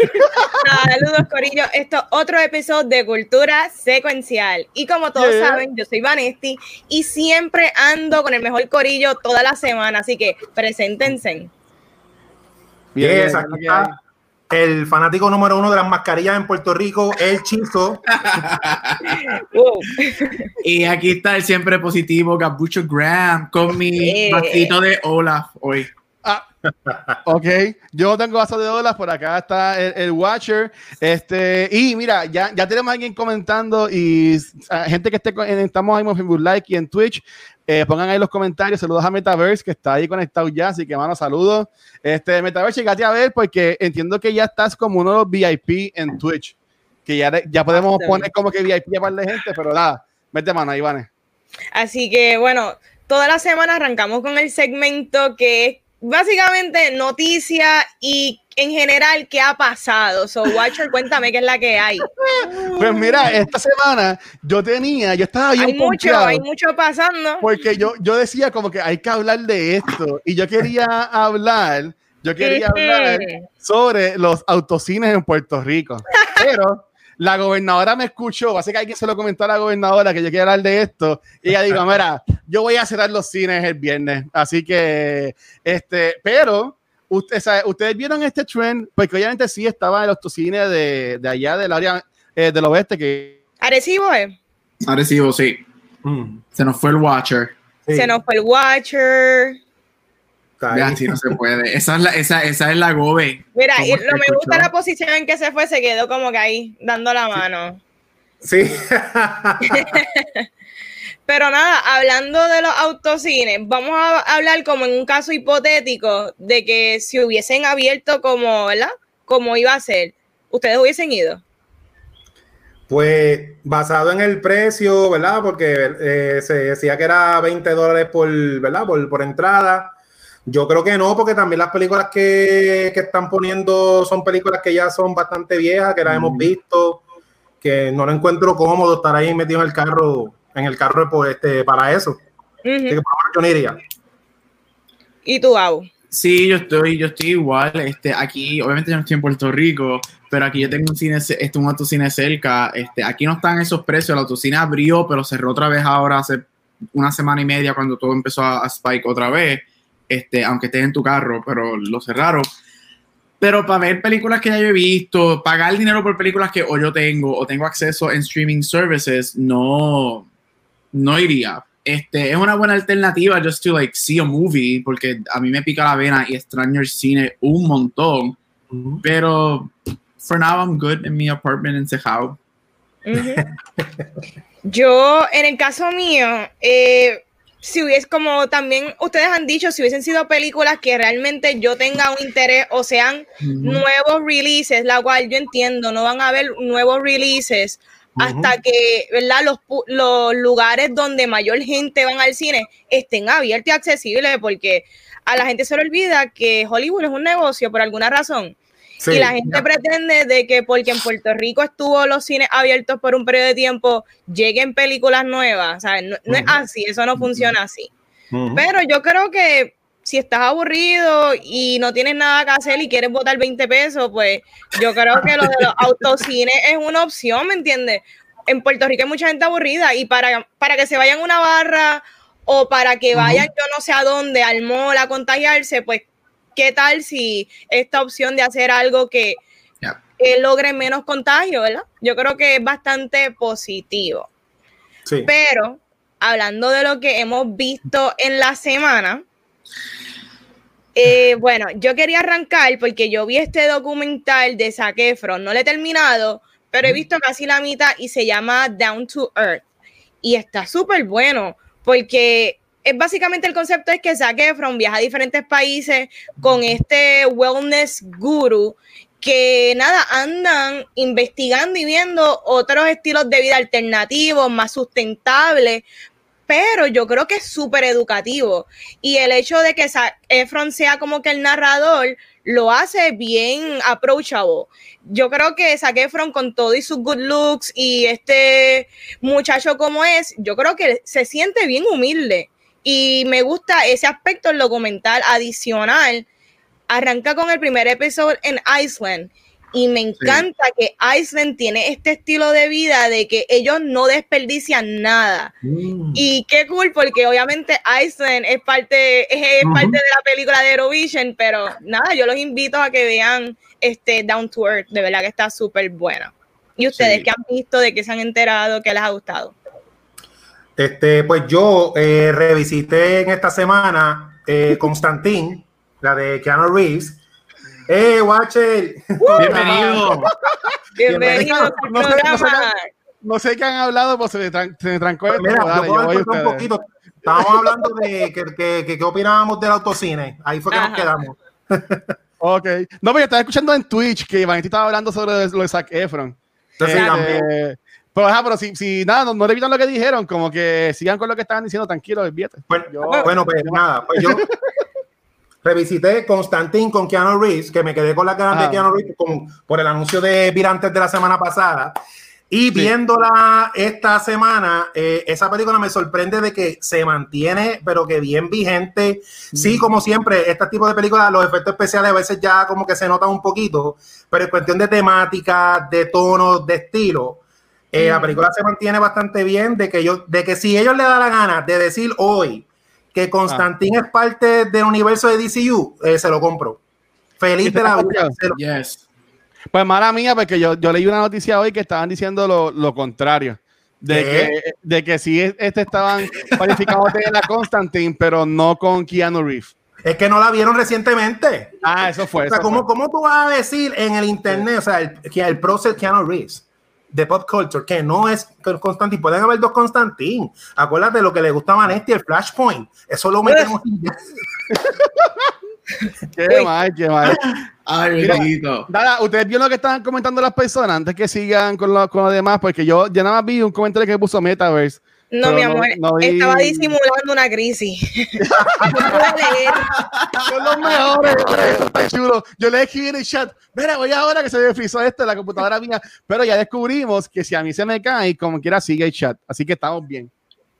Saludos, Corillo. Esto es otro episodio de Cultura Secuencial. Y como todos saben, yo soy Vanesti y siempre ando con el mejor Corillo toda la semana. Así que preséntense. Bien, el fanático número uno de las mascarillas en Puerto Rico, el Chizo. y aquí está el siempre positivo Gabucho Graham con mi vasito de Olaf hoy. Ah, ok, yo tengo vaso de olas, por acá está el, Watcher. Este, y mira, ya, ya tenemos a alguien comentando y gente que esté en, estamos ahí en Facebook Like y en Twitch. Eh, pongan ahí los comentarios. Saludos a Metaverse, que está ahí conectado ya. Así que, mano, saludos. Este, Metaverse, llegate a ver porque entiendo que ya estás como uno de los VIP en Twitch. Que ya, ya podemos poner como que VIP a par de gente, pero nada, mete mano ahí, Vane. Así que, bueno, toda la semana arrancamos con el segmento que es básicamente noticia y en general qué ha pasado. So, Watcher, cuéntame qué es la que hay. Pues mira, esta semana yo tenía, yo estaba bien Hay mucho, hay mucho pasando. Porque yo, yo decía como que hay que hablar de esto y yo quería hablar, yo quería hablar sobre los autocines en Puerto Rico. Pero la gobernadora me escuchó, así que alguien se lo comentó a la gobernadora que yo quiero hablar de esto, y ella dijo, mira, yo voy a cerrar los cines el viernes, así que, este, pero, usted, ustedes vieron este trend, porque obviamente sí estaba en los cines de, de allá del área eh, del oeste que... Arecibo, ¿eh? Arecibo, sí. Mm. Se nos fue el Watcher. Se nos fue el Watcher. Ya, no se puede. Esa es la, esa, esa es la gobe. Mira, y no me gusta la posición en que se fue, se quedó como que ahí, dando la mano. Sí. Pero nada, hablando de los autocines, vamos a hablar como en un caso hipotético de que si hubiesen abierto como, ¿verdad? Como iba a ser, ¿ustedes hubiesen ido? Pues basado en el precio, ¿verdad? Porque eh, se decía que era 20 dólares por, ¿verdad? Por, por entrada yo creo que no, porque también las películas que, están poniendo son películas que ya son bastante viejas, que las hemos visto, que no lo encuentro cómodo estar ahí metido en el carro, en el carro pues, este, para eso. ¿Y tú, Au? Sí, yo estoy, yo estoy igual. Este, aquí, obviamente yo no estoy en Puerto Rico, pero aquí yo tengo un cine, este, un autocine cerca. Este, aquí no están esos precios. El autocine abrió, pero cerró otra vez ahora hace una semana y media cuando todo empezó a spike otra vez este, aunque estés en tu carro, pero lo cerraron. Pero para ver películas que ya yo he visto, pagar dinero por películas que o yo tengo o tengo acceso en streaming services, no, no iría. Este, es una buena alternativa just to like see a movie, porque a mí me pica la vena y extraño el cine un montón. Pero for now I'm good in mi apartment en Sejao. yo, en el caso mío, eh, si hubiese, como también ustedes han dicho, si hubiesen sido películas que realmente yo tenga un interés o sean nuevos releases, la cual yo entiendo, no van a haber nuevos releases hasta que, ¿verdad? Los, los lugares donde mayor gente van al cine estén abiertos y accesibles, porque a la gente se le olvida que Hollywood es un negocio por alguna razón y la gente pretende de que porque en Puerto Rico estuvo los cines abiertos por un periodo de tiempo, lleguen películas nuevas. No, es así, eso no funciona así. Pero yo creo que si estás aburrido y no tienes nada que hacer y quieres votar 20 pesos, pues yo creo que lo de los autocines es una opción, ¿me entiendes? En Puerto Rico hay mucha gente aburrida y para, para que se vayan a una barra o para que vayan yo no sé a dónde, al mall a contagiarse, pues ¿qué tal si esta opción de hacer algo que logre menos contagio, ¿verdad? Yo creo que es bastante positivo. Pero hablando de lo que hemos visto en la semana, eh, bueno, yo quería arrancar porque yo vi este documental de Zac Efron, no lo he terminado, pero he visto casi la mitad y se llama Down to Earth. Y está súper bueno porque es básicamente el concepto es que Zac Efron viaja a diferentes países con este wellness guru que nada, andan investigando y viendo otros estilos de vida alternativos, más sustentables, pero yo creo que es súper educativo. Y el hecho de que Efron sea como que el narrador lo hace bien approachable. Yo creo que Zac Efron con todo y sus good looks y este muchacho como es, yo creo que se siente bien humilde. Y me gusta ese aspecto documental adicional. Arranca con el primer episodio en Iceland y me encanta que Iceland tiene este estilo de vida de que ellos no desperdician nada. Mm. Y qué cool, porque obviamente Iceland es parte, es, parte de la película de Eurovision, pero nada, yo los invito a que vean este Down to Earth, de verdad que está súper buena. ¿Y ustedes qué han visto, de qué se han enterado, qué les ha gustado? Este, pues yo eh, revisité en esta semana eh, Constantine, la de Keanu Reeves, ¡Eh, Watcher! Bienvenido. Bienvenido al programa. No sé qué han hablado, pues se me, trancó pues Mira, yo un poquito. Estábamos hablando de que, que, opinábamos del autocine. Ahí fue que nos quedamos. ok. No, pero estaba escuchando en Twitch que Vanetti estaba hablando sobre lo de Zac Efron. Eh, pero, ajá, pero si, si nada, no, no repitan lo que dijeron, como que sigan con lo que estaban diciendo, tranquilo, olvídate. Bueno, bueno, pues nada, pues yo revisité Constantine con Keanu Reeves, que me quedé con la ganas de ah. Keanu Reeves por el anuncio de Virantes de la semana pasada. Y viéndola esta semana, eh, esa película me sorprende de que se mantiene, pero que bien vigente. Sí, como siempre, este tipo de películas, los efectos especiales a veces ya como que se notan un poquito, pero en cuestión de temática, de tonos, de estilo, eh, la película se mantiene bastante bien. De que, yo, de que si ellos le dan la gana de decir hoy, que Constantine es parte del universo de DCU, eh, se lo compro. Feliz de la vida. Yes. Pues mala mía, porque yo, yo leí una noticia hoy que estaban diciendo lo, lo contrario. De que, de que sí este estaban cualificados de la Constantine, pero no con Keanu Reeves. Es que no la vieron recientemente. Ah, eso fue. O sea, ¿cómo, ¿cómo, tú vas a decir en el internet, o sea, el, el proceso Keanu Reeves? De pop culture, que no es Constantine. Pueden haber dos Constantine. Acuérdate lo que le gustaba a Nesti, el Flashpoint. Eso lo metemos. qué mal, qué mal. Ay, Nada, ustedes vieron lo que estaban comentando las personas antes que sigan con lo, con lo demás, porque yo ya nada más vi un comentario que puso Metaverse no, mi amor, estaba disimulando una crisis. Son los mejores, chulo. Yo le escribí en el chat, mira, voy ahora que se me frizó esto en la computadora mía, pero ya descubrimos que si a mí se me cae, como quiera sigue el chat, así que estamos bien.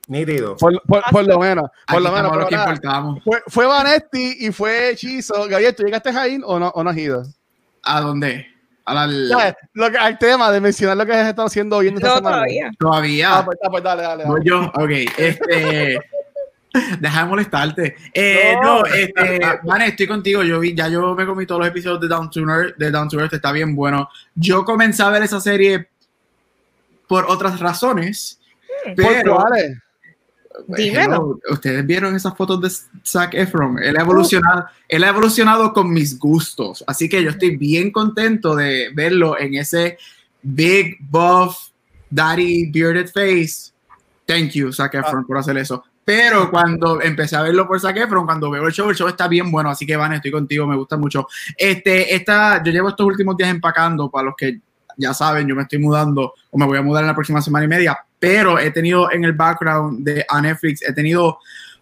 Nítido. Por, por, por, lo menos. Por lo menos. Lo que importamos. Fue, fue Vanetti y fue Hechizo. Gabriel, ¿tú llegaste ahí o no, o no has ido? ¿A dónde? Al, lo que, al tema de mencionar lo que has estado haciendo hoy en esta semana. Todavía. Todavía. Ah, pues, ah, pues dale, dale. dale. yo, ok. Este. Deja de molestarte. Eh, no, este, man, estoy contigo. Yo vi, ya yo me comí todos los episodios de Down to Earth, de Down to Earth, está bien bueno. Yo comencé a ver esa serie por otras razones, pero. ¿Por Dímelo. Ustedes vieron esas fotos de Zac Efron. Él ha, evolucionado, él ha evolucionado con mis gustos. Así que yo estoy bien contento de verlo en ese big, buff, daddy, bearded face. Thank you, Zac Efron, por hacer eso. Pero cuando empecé a verlo por Zac Efron, cuando veo el show, el show está bien bueno. Así que, Van, estoy contigo, me gusta mucho. Este, esta, yo llevo estos últimos días empacando para los que ya saben, yo me estoy mudando o me voy a mudar en la próxima semana y media, pero he tenido en el background de a Netflix, he tenido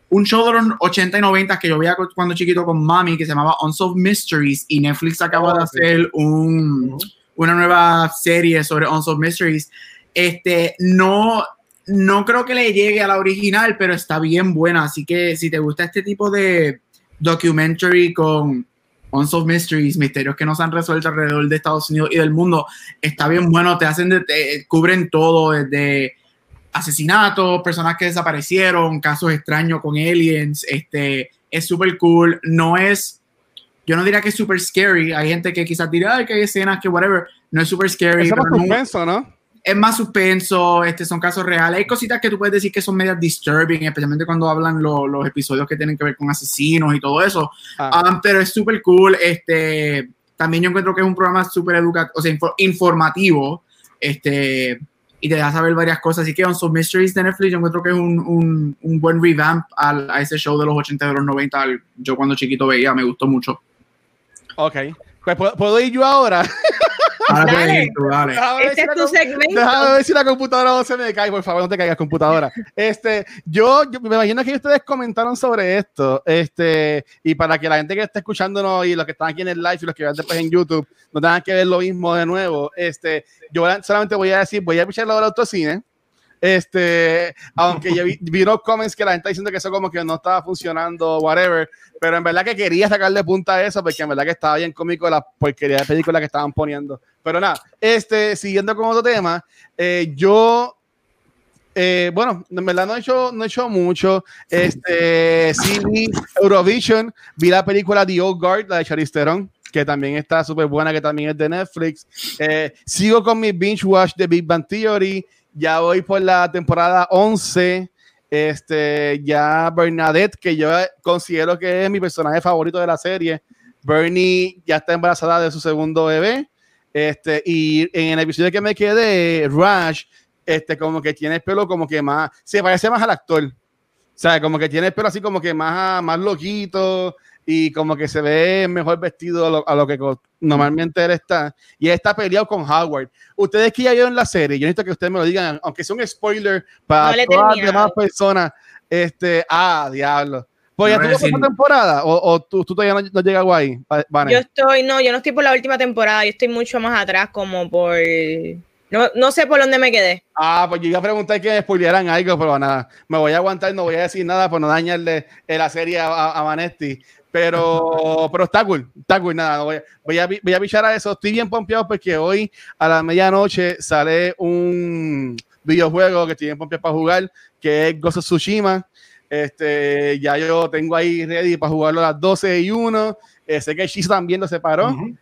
un show de los 80 y 90 que yo veía cuando chiquito con mami que se llamaba Unsolved Mysteries y Netflix acaba de hacer un, una nueva serie sobre Unsolved Mysteries. Este, no, no creo que le llegue a la original, pero está bien buena. Así que si te gusta este tipo de documentary con Unsolved Mysteries, misterios que no se han resuelto alrededor de Estados Unidos y del mundo, está bien bueno, te hacen, de, cubren todo, desde asesinatos, personas que desaparecieron, casos extraños con aliens, este, es súper cool, no es, yo no diría que es súper scary, hay gente que quizás dirá, que hay escenas que whatever, no es súper scary. Es más ¿no? Es más suspenso, este, son casos reales, hay cositas que tú puedes decir que son medias disturbing, especialmente cuando hablan los episodios que tienen que ver con asesinos y todo eso, ah. um, pero es súper cool, este, también yo encuentro que es un programa súper educativo, o sea, informativo, este, y te da a saber varias cosas. Así que On Some Mysteries de Netflix, yo encuentro que es un, un, un buen revamp al, a ese show de los 80 y de los 90. yo cuando chiquito veía, me gustó mucho. Ok. Pues, ¿puedo, ir yo ahora? Ahora Dale. dale. Déjame ver Este si es la tu segmento. Déjame ver si la computadora no se me cae, por favor, no te caigas computadora. Este, yo, yo me imagino que ustedes comentaron sobre esto, este, y para que la gente que está escuchándonos y los que están aquí en el live y los que vean después en YouTube no tengan que ver lo mismo de nuevo, este, yo solamente voy a decir, voy a pichar lo del autocine. Este, aunque yo vi, vi unos comments que la gente está diciendo que eso como que no estaba funcionando, whatever, pero en verdad que quería sacarle punta a eso porque en verdad que estaba bien cómico la porquería de película que estaban poniendo. Pero nada, este, siguiendo con otro tema, eh, yo, eh, bueno, en verdad no he hecho, no he hecho mucho. Este, sí vi Eurovision, vi la película The Old Guard, la de Charlize Theron, que también está súper buena, que también es de Netflix. Eh, sigo con mi binge watch de Big Bang Theory, ya voy por la temporada 11. Este, ya Bernadette, que yo considero que es mi personaje favorito de la serie. Bernie ya está embarazada de su segundo bebé. Este, y en el episodio que me quedé, Rush, este, como que tiene el pelo como que más, se parece más al actor. O sea, como que tiene el pelo así como que más, más loquito y como que se ve mejor vestido a lo, a lo que normalmente él está. Y él está peleado con Howard. Ustedes que ya vieron la serie, yo necesito que ustedes me lo digan, aunque sea un spoiler para No todas las demás personas. Este, ah, diablo. Pues ya No tuvo voy a decir- esta temporada o, o tú, tú todavía no, no llegas ahí, Va- Vane? Yo estoy, no, yo no estoy por la última temporada, yo estoy mucho más atrás, como por. No, no sé por dónde me quedé. Ah, pues yo iba a preguntar que me spoilearan algo, pero nada, me voy a aguantar, no voy a decir nada por no dañarle eh, la serie a, a, a Vanesti. Pero, pero está cool, está cool, nada, no voy, a, voy, a, voy a pichar a eso. Estoy bien pompeado porque hoy a la medianoche sale un videojuego que estoy bien pompeado para jugar, que es Ghost of Tsushima. Este, ya yo tengo ahí ready para jugarlo a las 12 y 1. Eh, sé que Shiz también lo separó. Ujú. Sí.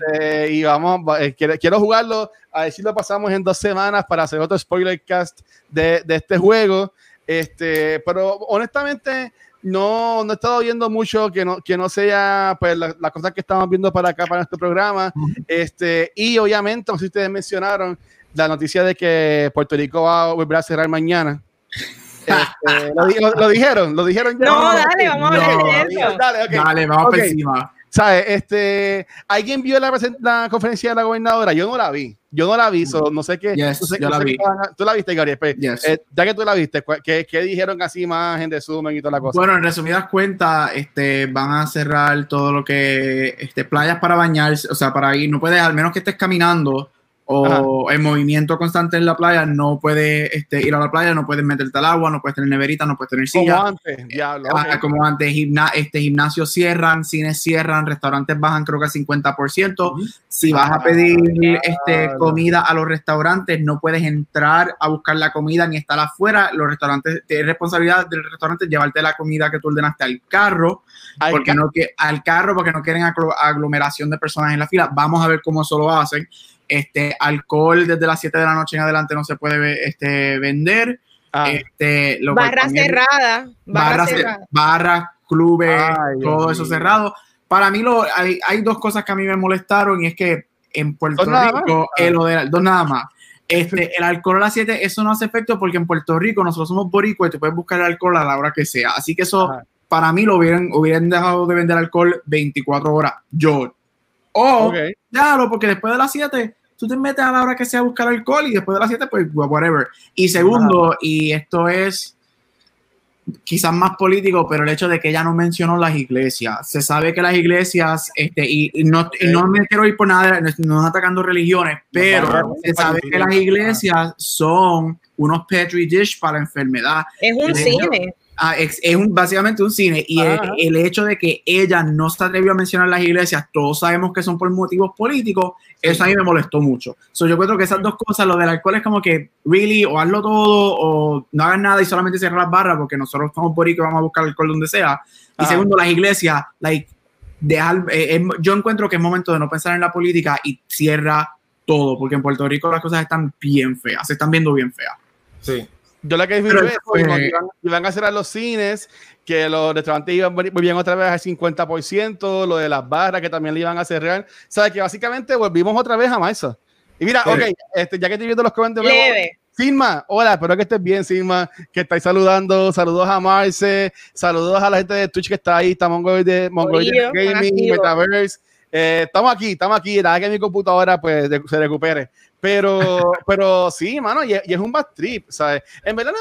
Este, y vamos, va- eh, quiero, quiero jugarlo, a ver si lo pasamos en dos semanas para hacer otro spoiler cast de, de este juego. Este, pero honestamente, no, no he estado viendo mucho que no, que no sea pues, la- las cosas que estamos viendo para acá, para nuestro programa. Este, y obviamente, como si ustedes mencionaron, la noticia de que Puerto Rico va a volver a cerrar mañana. Este, lo, di- lo- lo dijeron, lo dijeron ya. No, dale, vamos a hablar No, de eso. Dale, ok. Dale, vamos Ok. por encima. ¿Sabes? Este, ¿Alguien vio la, la conferencia de la gobernadora? Yo no la vi. Yo no la vi, so, no sé qué. Yes, no sé- yo no la vi. a- Tú la viste, Gary. Yes. eh, ya que tú la viste, ¿cuál- ¿qué, qué dijeron así más en resumen y toda la cosa? Bueno, en resumidas cuentas, este, van a cerrar todo lo que, este, playas para bañarse, o sea, para ir, no puedes, al menos que estés caminando o en movimiento constante en la playa, no puedes este, ir a la playa, no puedes meterte al agua, no puedes tener neverita, no puedes tener Como silla. antes, diablo. Ah, ok. Como antes, gimna- este, gimnasios cierran, cines cierran, restaurantes bajan creo que al 50%. Si vas a pedir este, comida a los restaurantes, no puedes entrar a buscar la comida ni estar afuera. Los restaurantes, es responsabilidad del restaurante llevarte la comida que tú ordenaste al carro, Ay, porque no que, al carro porque no quieren aglo- aglomeración de personas en la fila. Vamos a ver cómo eso lo hacen. Este, alcohol desde las 7 de la noche en adelante no se puede este, vender. ah, Este, lo cual Barra también- cerrada. Barra barras, cerrada. barras, clubes, Ay, todo eso mío. cerrado. Para mí lo, hay, hay dos cosas que a mí me molestaron y es que en Puerto ¿Dos nada Rico, eh, lo de- dos nada más. Este, el alcohol a las 7, eso no hace efecto porque en Puerto Rico nosotros somos boricuas y tú puedes buscar el alcohol a la hora que sea. Así que eso, Ajá. para mí, lo hubieran, hubieran dejado de vender alcohol 24 horas. Yo. O, ok. Claro, porque después de las 7 tú te metes a la hora que sea a buscar alcohol y después de las 7 pues whatever. Y segundo, y esto es quizás más político, pero el hecho de que ella no mencionó las iglesias. Se sabe que las iglesias, este, y, y no, y no me quiero ir por nada, no no atacando religiones, pero vamos se a sabe que las iglesias son unos petri dish para la enfermedad. Es un cine. Ah, es, es un, básicamente un cine y el, el hecho de que ella no se atrevió a mencionar las iglesias, todos sabemos que son por motivos políticos, eso a mí me molestó mucho. So, yo creo que esas dos cosas, lo del alcohol es como que, really, o hazlo todo o no hagas nada y solamente cierra las barras porque nosotros somos por y vamos a buscar alcohol donde sea. Y Ajá. segundo, las iglesias, like, dejar, eh, eh, yo encuentro que es momento de no pensar en la política y cierra todo, porque en Puerto Rico las cosas están bien feas, se están viendo bien feas. Sí. Yo la que vi fue que iban, iban a cerrar los cines, que los restaurantes iban volvían otra vez al 50%, lo de las barras que también le iban a cerrar. O sea, que básicamente volvimos otra vez a marzo. Y mira, Sí. ok, este, ya que estoy viendo los comentarios. Leve. Silma, hola, espero que estés bien, Silma, que estáis saludando. Saludos a Marce, saludos a la gente de Twitch que está ahí, está de Corillo, Gaming. Metaverse. Eh, estamos aquí, estamos aquí. Nada que mi computadora pues se recupere. Pero, pero sí, mano, y, es un bad trip, ¿sabes? En verdad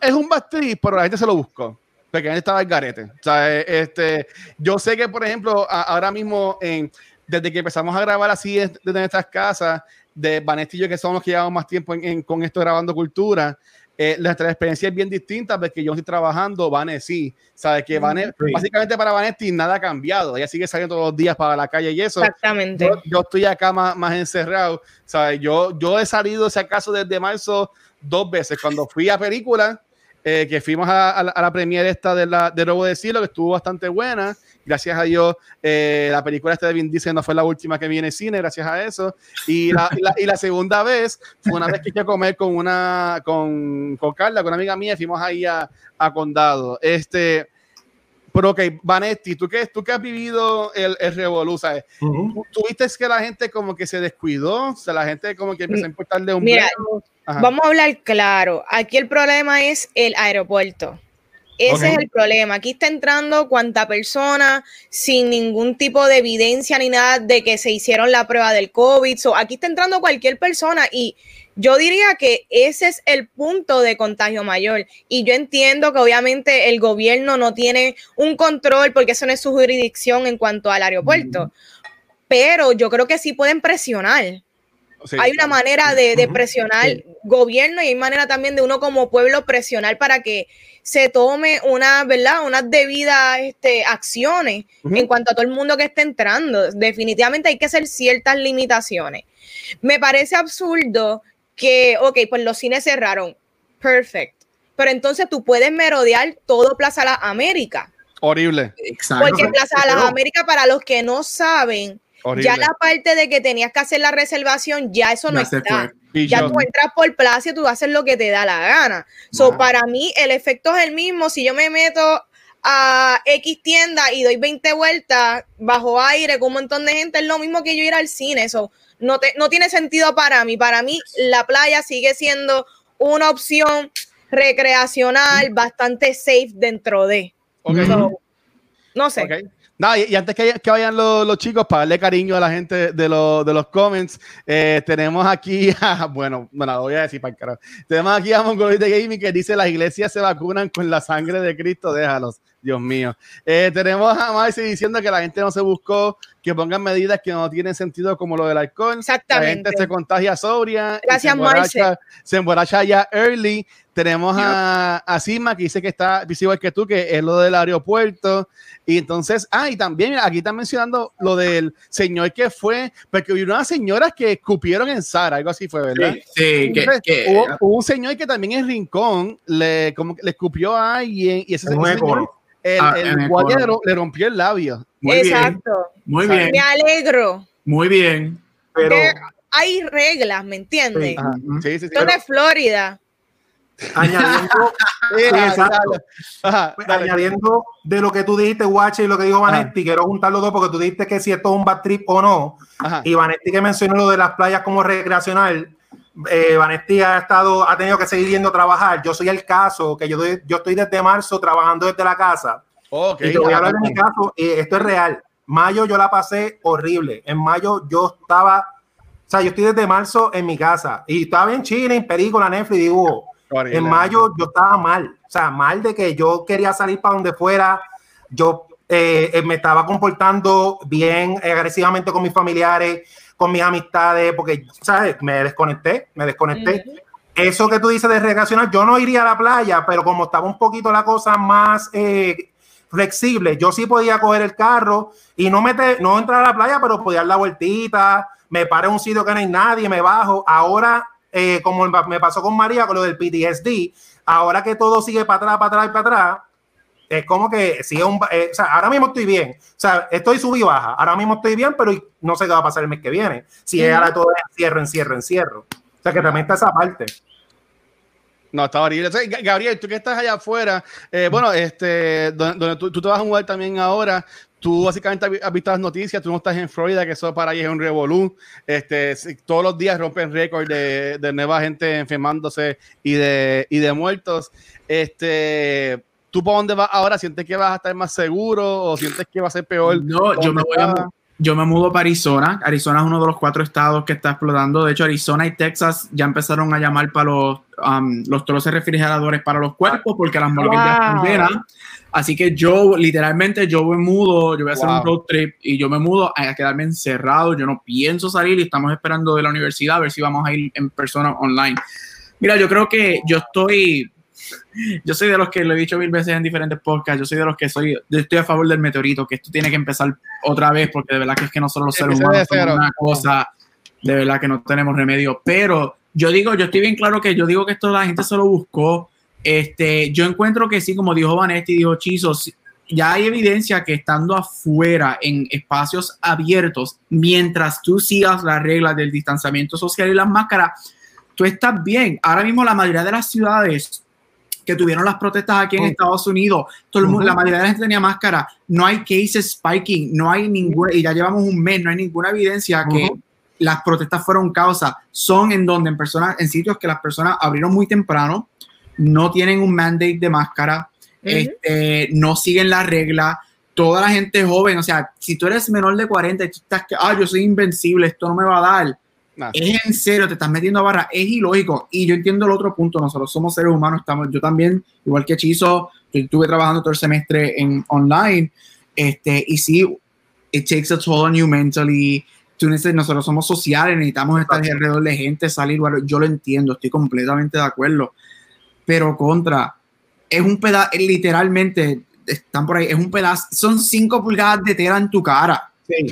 es un bad trip, pero la gente se lo buscó. Porque gente estaba el garete. ¿sabes? Este, yo sé que, por ejemplo, ahora mismo, en, desde que empezamos a grabar así desde nuestras casas, de Vanessa y yo, que somos los que llevamos más tiempo con esto grabando cultura, eh, nuestra experiencia es bien distinta porque yo estoy trabajando, Vanessa sí, sabes que Vanessa, básicamente para Vanessa nada ha cambiado, ella sigue saliendo todos los días para la calle y eso. Exactamente. Yo, estoy acá más, más encerrado, sabes, yo, yo he salido, si acaso, desde marzo dos veces, cuando fui a película, eh, que fuimos a, a, la premiere esta de, la, de Robo de Cielo, que estuvo bastante buena, gracias a Dios, eh, la película esta de Vin Diesel no fue la última que viene en cine, gracias a eso. Y la, y la, segunda vez fue una vez que fui a comer con una, con, con Carla, con una amiga mía, fuimos ahí a, a Condado. Este, pero ok, Vanetti, ¿tú qué, tú qué has vivido el, el Revolu? ¿sabes? ¿Tuviste que la gente como que se descuidó? O sea, la gente como que empezó a importarle un Mira, vamos a hablar claro. Aquí el problema es el aeropuerto. Ese es el problema. Aquí está entrando cuanta persona sin ningún tipo de evidencia ni nada de que se hicieron la prueba del COVID. aquí está entrando cualquier persona y yo diría que ese es el punto de contagio mayor. Y yo entiendo que obviamente el gobierno no tiene un control porque eso no es su jurisdicción en cuanto al aeropuerto. Pero yo creo que sí pueden presionar. hay una manera de, presionar gobierno y hay manera también de uno como pueblo presionar para que se tome una, ¿verdad? Unas debidas este, acciones en cuanto a todo el mundo que esté entrando. Definitivamente hay que hacer ciertas limitaciones. Me parece absurdo que, ok, pues los cines cerraron. Perfect. Pero entonces tú puedes merodear todo Plaza Las América. Horrible. Exacto. Porque Plaza Las América, para los que no saben, ya la parte de que tenías que hacer la reservación, ya eso no está. Ya tú entras por plaza y tú haces lo que te da la gana. So, para mí, el efecto es el mismo. Si yo me meto a X tienda y doy 20 vueltas bajo aire con un montón de gente, es lo mismo que yo ir al cine. Eso no, te, no tiene sentido para mí. Para mí, la playa sigue siendo una opción recreacional bastante safe dentro de. no sé. Nada, y, antes que, que vayan los, los, chicos, para darle cariño a la gente de, lo, de los comments, eh, tenemos aquí, a, bueno, bueno, lo voy a decir para el carajo. Tenemos aquí a Mongolite Gaming que dice: las iglesias se vacunan con la sangre de Cristo, déjalos. Dios mío. Eh, tenemos a Marcy diciendo que la gente no se buscó que pongan medidas que no tienen sentido como lo del alcohol. Exactamente. La gente se contagia sobria. Gracias, Marcy. Se emborracha ya early. Tenemos a, a Sima que dice que está igual que tú, que es lo del aeropuerto. Y entonces, ah, y también aquí están mencionando lo del señor que fue, porque hubo unas señoras que escupieron en Sara, algo así fue, ¿verdad? Sí, que, hubo, un señor que también en Rincón le, como le escupió a alguien y ese, señor, el, ah, le rompió el labio. Exacto. Muy bien. Me alegro. Muy bien. Pero hay reglas, ¿me entiendes? Sí, sí, sí, de Florida. Añadiendo, añadiendo de lo que tú dijiste, Guache, y lo que dijo Vanetti, quiero juntar los dos porque tú dijiste que si esto es un bad trip o no. Y Vanetti que mencionó lo de las playas como recreacional. Eh, Vanetti ha estado, ha tenido que seguir yendo a trabajar. Yo soy el caso, que yo, yo estoy desde marzo trabajando desde la casa. y te voy a hablar de mi caso, y esto es real. Mayo yo la pasé horrible. En mayo yo estaba, o sea, yo estoy desde marzo en mi casa y estaba bien chile, en película, Netflix, digo, en mayo yo estaba mal, o sea, mal de que yo quería salir para donde fuera, yo eh, eh, me estaba comportando bien agresivamente con mis familiares, con mis amistades, porque, ¿sabes? Me desconecté, me desconecté. Eso que tú dices de recreacional, yo no iría a la playa, pero como estaba un poquito la cosa más eh, flexible, yo sí podía coger el carro y no, meter, no entrar a la playa, pero podía dar la vueltita, me paro en un sitio que no hay nadie, me bajo. Ahora eh, como me pasó con María con lo del PTSD, ahora que todo sigue para atrás, para atrás y para atrás, es como que sigue un. Eh, o sea, ahora mismo estoy bien. O sea, estoy sub y baja. Ahora mismo estoy bien, pero no sé qué va a pasar el mes que viene. Si es ahora todo encierro, encierro, encierro. O sea, que también está esa parte. No, está horrible. Gabriel, tú que estás allá afuera, eh, bueno, este, donde, tú, tú, te vas a jugar también ahora, tú básicamente has visto las noticias, tú no estás en Florida, que eso para ahí es un revolú. Este, todos los días rompen récord de, de, nueva gente enfermándose y de, y de muertos. Este, ¿Tú para dónde vas ahora? ¿Sientes que vas a estar más seguro o sientes que va a ser peor? No, yo me voy a, yo me mudo para Arizona. Arizona es uno de los cuatro estados que está explotando. De hecho, Arizona y Texas ya empezaron a llamar para los, um, los troces refrigeradores para los cuerpos porque las morgues ya están Wow. llenas. Así que yo, literalmente, yo me mudo, yo voy a hacer un Wow. road trip y yo me mudo a quedarme encerrado. Yo no pienso salir y estamos esperando de la universidad a ver si vamos a ir en persona online. Mira, yo creo que yo estoy, yo soy de los que lo he dicho mil veces en diferentes podcasts, yo soy de los que soy, estoy a favor del meteorito, que esto tiene que empezar otra vez, porque de verdad que es que nosotros los seres humanos somos una cosa, de verdad que no tenemos remedio, pero yo digo, yo estoy bien claro que yo digo que esto la gente se lo buscó, este, yo encuentro que sí, como dijo Vanetti, dijo Chizo, sí, ya hay evidencia que estando afuera en espacios abiertos, mientras tú sigas las reglas del distanciamiento social y las máscaras, tú estás bien. Ahora mismo la mayoría de las ciudades que tuvieron las protestas aquí en Ujú. Estados Unidos, todo el mundo, la mayoría de la gente tenía máscara, no hay cases spiking, no hay ninguna, y ya llevamos un mes, no hay ninguna evidencia que las protestas fueron causa, son en donde en personas, en sitios que las personas abrieron muy temprano, no tienen un mandate de máscara, este, no siguen la regla, toda la gente joven, o sea, si tú eres menor de 40 y tú estás que, ah, yo soy invencible, esto no me va a dar, Nah. es en serio, te estás metiendo a barra, es ilógico. Y yo entiendo el otro punto, nosotros somos seres humanos, estamos, yo también, igual que Chizo, yo estuve trabajando todo el semestre en online, este, y sí, it takes a toll on you mentally. Tú neces- nosotros somos sociales, necesitamos estar alrededor de gente, salir, yo lo entiendo, estoy completamente de acuerdo. Pero contra, es un pedazo, literalmente, están por ahí, es un pedazo, son cinco pulgadas de tela en tu cara. Sí.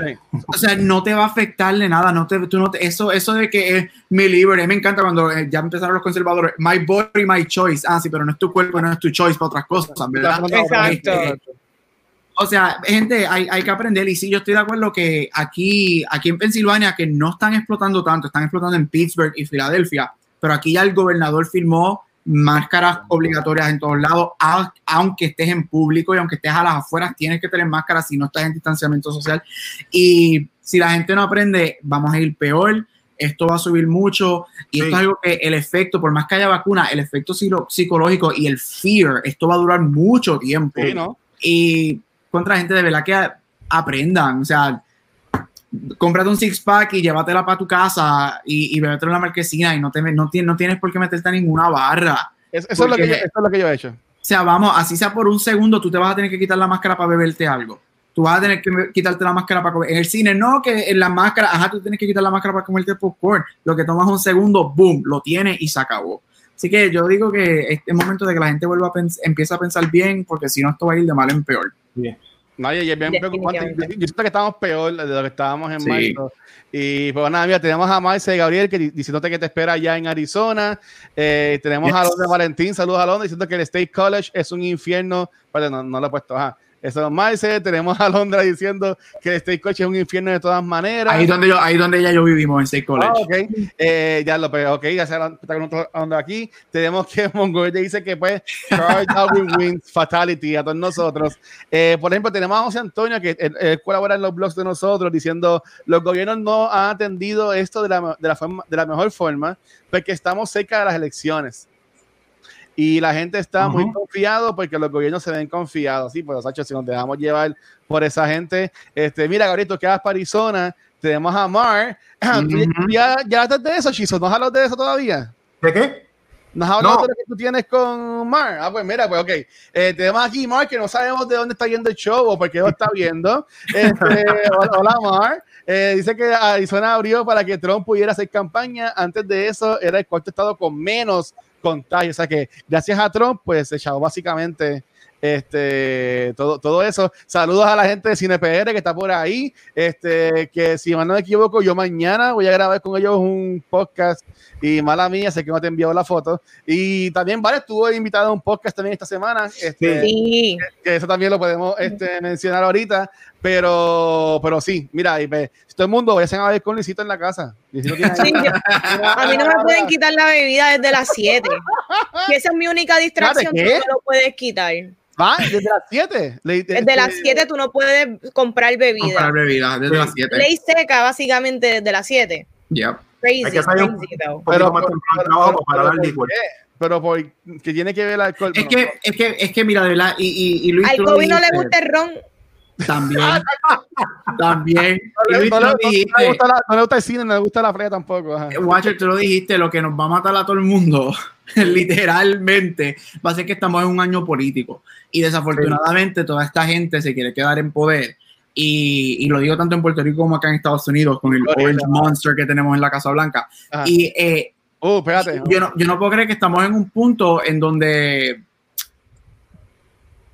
O sea, no te va a afectarle nada, no te, tú no te- eso, eso de que es mi libre, me encanta cuando eh, ya empezaron los conservadores, my body, my choice, ah, sí, pero no es tu cuerpo, no es tu choice para otras cosas, ¿verdad? Exacto. Este, o sea, gente, hay, hay que aprender y sí, yo estoy de acuerdo que aquí, aquí en Pensilvania, que no están explotando tanto, están explotando en Pittsburgh y Filadelfia, pero aquí ya el gobernador firmó máscaras obligatorias en todos lados, a- aunque estés en público y aunque estés a las afueras, tienes que tener máscaras si no estás en distanciamiento social. Y si la gente no aprende, vamos a ir peor, esto va a subir mucho y esto es algo que el efecto, por más que haya vacuna, el efecto psicológico y el fear, esto va a durar mucho tiempo Sí, ¿no? y contra gente de verdad que aprendan, o sea, cómprate un six pack y llévatela para tu casa y, y bébetelo en la marquesina y no, te, no, tienes, no tienes por qué meterte a ninguna barra. Es- eso, es lo que yo, eso es lo que yo he hecho. O sea, vamos, así sea por un segundo, tú te vas a tener que quitar la máscara para beberte algo. Tú vas a tener que quitarte la máscara para comer. En el cine, no, que en la máscara, ajá, tú tienes que quitar la máscara para comerte popcorn. Lo que tomas un segundo, boom, lo tienes y se acabó. Así que yo digo que es el momento de que la gente vuelva a empiece a pensar bien, porque si no, esto va a ir de mal en peor. No, y es bien preocupante. Yo, siento que estamos peor de lo que estábamos en Sí. marzo. Y pues nada, mira, tenemos a Marce Gabriel que di- diciéndote que te espera allá en Arizona. Eh, tenemos a. Londra Valentín, saludos a Londra, diciendo que el State College es un infierno. Perdón, no, no lo he puesto. Ajá. Eso es Marce. Tenemos a Londra diciendo que el State College es un infierno de todas maneras. Ahí donde yo, ahí donde ya yo vivimos en State College. Ah, ok. Eh, ya lo pero ok, ya se está con otro aquí. Tenemos que Mongolia dice que pues Charles Darwin wins fatality a todos nosotros. Eh, por ejemplo, tenemos a José Antonio que él colabora en los blogs de nosotros diciendo los gobiernos no han atendido esto de la, de la, forma, de la mejor forma porque estamos cerca de las elecciones. Y la gente está muy confiado porque los gobiernos se ven confiados. Sí, pues, Sacho, si nos dejamos llevar por esa gente. Este, mira, Gabriel, tú quedas para Arizona. Tenemos a Mar. ¿Tú Ujú. ya, ya hablaste de eso, Chizo? ¿No has hablado de eso todavía? ¿De qué? ¿No has hablado No. de lo que tú tienes con Mar? Ah, pues mira, pues ok. Eh, tenemos aquí Mar, que no sabemos de dónde está viendo el show o por qué lo está viendo. Este, hola, hola, Mar. Eh, dice que Arizona abrió para que Trump pudiera hacer campaña. Antes de eso, era el cuarto estado con menos contagio. O sea que gracias a Trump, pues se echó básicamente este, todo, todo eso. Saludos a la gente de CinePR que está por ahí. Este, que si mal no me equivoco, yo mañana voy a grabar con ellos un podcast. Y mala mía, sé que no te envió la foto. Y también, vale, estuvo invitado a un podcast también esta semana. Este, Sí. que eso también lo podemos este, mencionar ahorita, pero, pero sí, mira, y si todo el mundo vayan a ver con Luisito en la casa. Luisito tiene ahí- Sí, yo- a mí no me pueden quitar la bebida desde las 7. Y esa es mi única distracción, tú ¿qué? no me lo puedes quitar. Va, desde las 7. Desde las 7 tú no puedes comprar bebida. Comprar desde las 7. Ley seca, básicamente, desde las 7. Yep. Crazy, Hay que salir un- crazy, though. Un poquito más temprano al trabajo para ¿por licor. qué? Pero por que tiene que ver el alcohol. Es bueno, que, es que, es que, mira, de verdad, y, y, y Luis. Al COVID no le gusta el ron. También. también. No, le gusta la- no le gusta el cine, no le gusta la playa tampoco. ajá. Watcher, tú lo dijiste, lo que nos va a matar a todo el mundo, literalmente, va a ser que estamos en un año político. Y desafortunadamente toda esta gente se quiere quedar en poder. Y, y lo digo tanto en Puerto Rico como acá en Estados Unidos, con el. Orange Monster que tenemos en la Casa Blanca. Ajá. Y eh, Uh, espérate. yo, no, yo no puedo creer que estamos en un punto en donde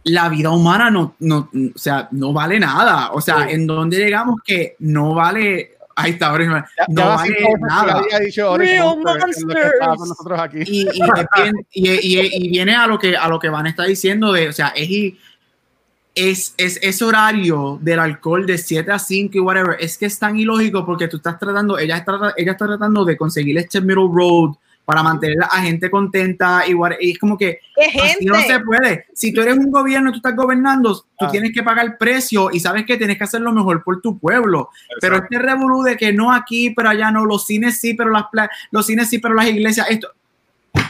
la vida humana no, no, o sea, no vale nada. O sea, Sí. en donde llegamos que no vale. Ahí está, ahora no vale nada. dicho Real monsters. aquí. y viene a lo que a lo que Van está diciendo de, o sea, es, es, es ese horario del alcohol de 7 a 5 y whatever, es que es tan ilógico porque tú estás tratando, ella está, ella está tratando de conseguir este middle road para mantener a gente contenta y, what- y es como que ¡Qué así no se puede. Si tú eres un gobierno y tú estás gobernando, tú Ah. tienes que pagar precio y sabes que tienes que hacer lo mejor por tu pueblo. Pero este revolú de que no aquí, pero allá no, los cines sí, pero las los cines sí, pero las iglesias, esto.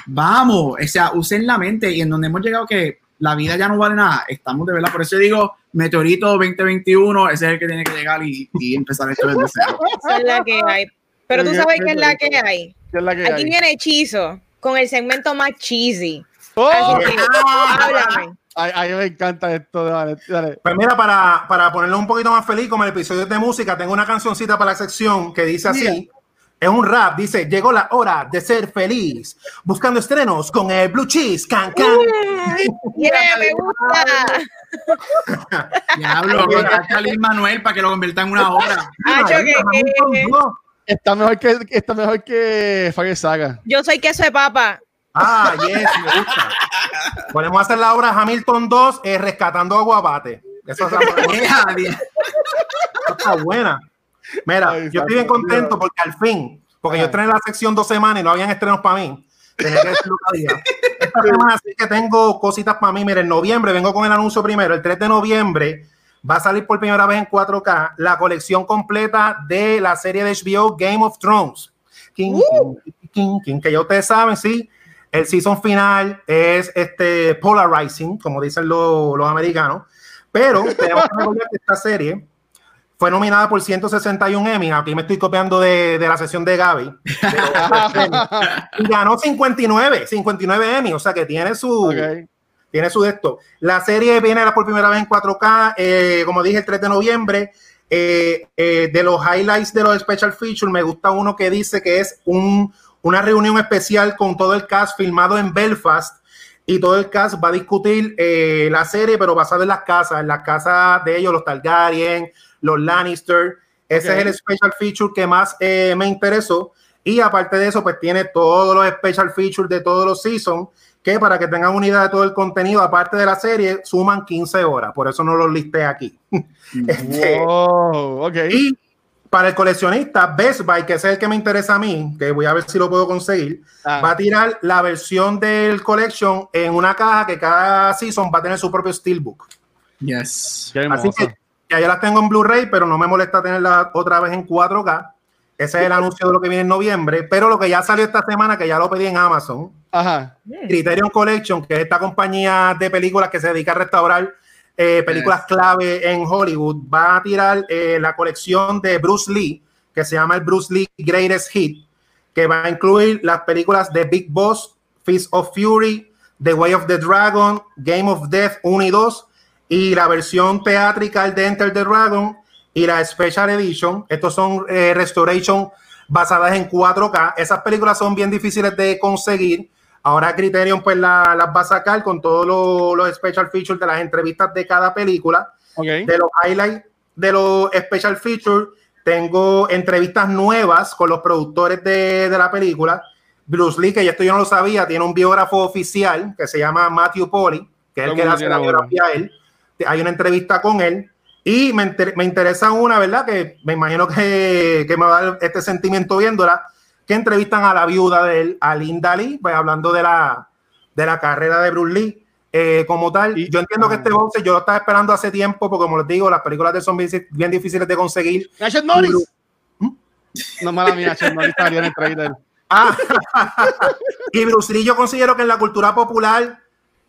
Vamos, o sea, usen la mente y en donde hemos llegado que la vida ya no vale nada, estamos de verdad. Por eso digo, Meteorito 2021, ese es el que tiene que llegar y, y empezar esto desde cero. Esa es la que hay. Pero tú sabes qué es la que hay. ¿Qué es la que Aquí hay? viene Hechizo con el segmento más cheesy. ¡Oh! Así que, háblame. Ay, ay, me encanta esto. Dale, dale. Pues mira, para, para ponerlo un poquito más feliz, como el episodio de música, tengo una cancioncita para la sección que dice así. Es un rap, dice, llegó la hora de ser feliz, buscando estrenos con el Blue Cheese, can, can. Yeah, me gusta. Diablo, contacta a Manuel para que lo convierta en una hora. Hacho, que- que- Está mejor que, está mejor que Fire Saga. Yo soy queso de papa. Ah, yes, me gusta. Podemos hacer la obra Hamilton 2, eh, Rescatando a Guabate. Eso es la- está buena. Mira, Ay, yo estoy bien contento porque al fin, porque yo Ajá. estrené la sección dos semanas y no habían estrenos para mí. Tenía que decirlo. Esta semana sí que tengo cositas para mí. Miren, en noviembre vengo con el anuncio primero. El 3 de noviembre va a salir por primera vez en 4K la colección completa de la serie de HBO Game of Thrones. King, king, king, king, que ya ustedes saben, sí. El season final es este polarizing, como dicen los, los americanos. Pero tenemos que recordar que esta serie fue nominada por 161 Emmy. Aquí me estoy copiando de, de la sesión de Gaby. Pero- y ganó 59, 59 Emmy. O sea que tiene su. Tiene su de esto. La serie viene por primera vez en 4K, eh, como dije, el 3 de noviembre. Eh, eh, de los highlights de los special features, me gusta uno que dice que es un, una reunión especial con todo el cast filmado en Belfast y todo el cast va a discutir eh, la serie, pero basado en las casas, en las casas de ellos, los Targaryen, los Lannister. Ese es el special feature que más me interesó. Y aparte de eso, pues tiene todos los special features de todos los seasons, que para que tengan una idea de todo el contenido, aparte de la serie, suman 15 horas. Por eso no los listé aquí. Este, Wow, ok. y para el coleccionista, Best Buy, que es el que me interesa a mí, que voy a ver si lo puedo conseguir, Ah. va a tirar la versión del collection en una caja que cada season va a tener su propio steelbook. Yes. Así que ya yo las tengo en Blu-ray, pero no me molesta tenerla otra vez en 4K. Ese es el anuncio de lo que viene en noviembre. Pero lo que ya salió esta semana, que ya lo pedí en Amazon, Ajá. Criterion Collection, que es esta compañía de películas que se dedica a restaurar eh, películas Yes. clave en Hollywood, va a tirar eh, la colección de Bruce Lee, que se llama el Bruce Lee Greatest Hit, que va a incluir las películas de Big Boss, Fist of Fury, The Way of the Dragon, Game of Death 1 y 2, y la versión teatrical de Enter the Dragon y la Special Edition. Estos son eh, restoration basadas en 4K. Esas películas son bien difíciles de conseguir. Ahora Criterion pues la- las va a sacar con todos los, los special features de las entrevistas de cada película. Ok. De los highlights de los special features, tengo entrevistas nuevas con los productores de, de la película. Bruce Lee, que esto yo no lo sabía, tiene un biógrafo oficial que se llama Matthew Polly, que es el que hace la biografía a él. Hay una entrevista con él. Y me, inter- me interesa una, ¿verdad? Que me imagino que, que me va a dar este sentimiento viéndola, que entrevistan a la viuda de él, a Linda Lee, pues hablando de la, de la carrera de Bruce Lee eh, como tal. Y- yo entiendo que ah. este boxe yo lo estaba esperando hace tiempo, porque como les digo, las películas de él son bien, difíciles de conseguir. Nachos Norris. No, mala mía, Norris salió en el trailer. Ah, y Bruce Lee yo considero que en la cultura popular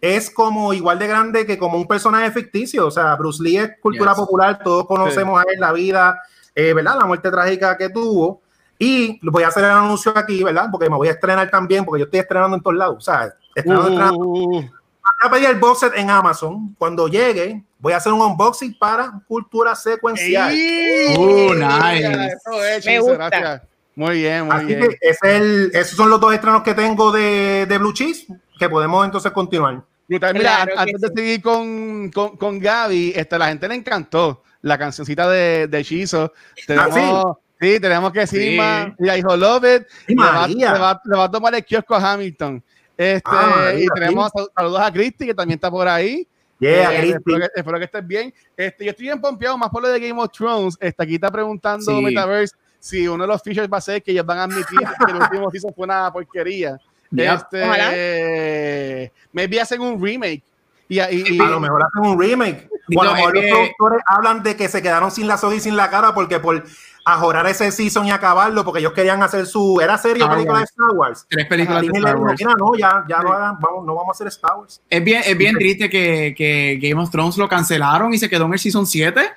es como igual de grande que como un personaje ficticio. O sea, Bruce Lee es cultura Yes. popular, todos conocemos a él la vida, eh, ¿verdad? La muerte trágica que tuvo. Y voy a hacer el anuncio aquí, ¿verdad? Porque me voy a estrenar también, porque yo estoy estrenando en todos lados. O sea, estrenando, estrenando. Uh, Voy a pedir el box set en Amazon. Cuando llegue, voy a hacer un unboxing para cultura secuencial. ¡Ey! Uh, nice. Eso Me gusta. gracias. Muy bien, muy Así bien. que es el- esos son los dos estrenos que tengo de, de Blue Cheese, que podemos entonces continuar. Brutal. Mira, Claro antes de sí. seguir con, con, con Gaby, este, la gente le encantó la cancioncita de, de Shizo. Tenemos, sí? tenemos que Sí. Sigma, ella dijo Love It, ¡Ay, le va, le va- le va a tomar el kiosco a Hamilton. Este, Ah, y tenemos sal- saludos a Christy, que también está por ahí. Yeah, Eh, espero, que, espero que estés bien. Este, yo estoy bien pompeado, más por lo de Game of Thrones. Este, aquí está preguntando Sí. Metaverse si uno de los features va a ser que ellos van a admitir que el último season fue una porquería. Yep. Este, maybe hacen un remake. Y, y- y- A lo mejor hacen un remake. O a lo mejor los que- productores hablan de que se quedaron sin la soga y sin la cara porque por ajorar ese season y acabarlo, porque ellos querían hacer su. Era serie o Star película de. Star Wars. Tres películas de Star Wars. Mira, no, ya, ya Sí. no, hagan, vamos, no vamos a hacer Star Wars. Es bien, es bien triste que, que Game of Thrones lo cancelaron y se quedó en el Season 7.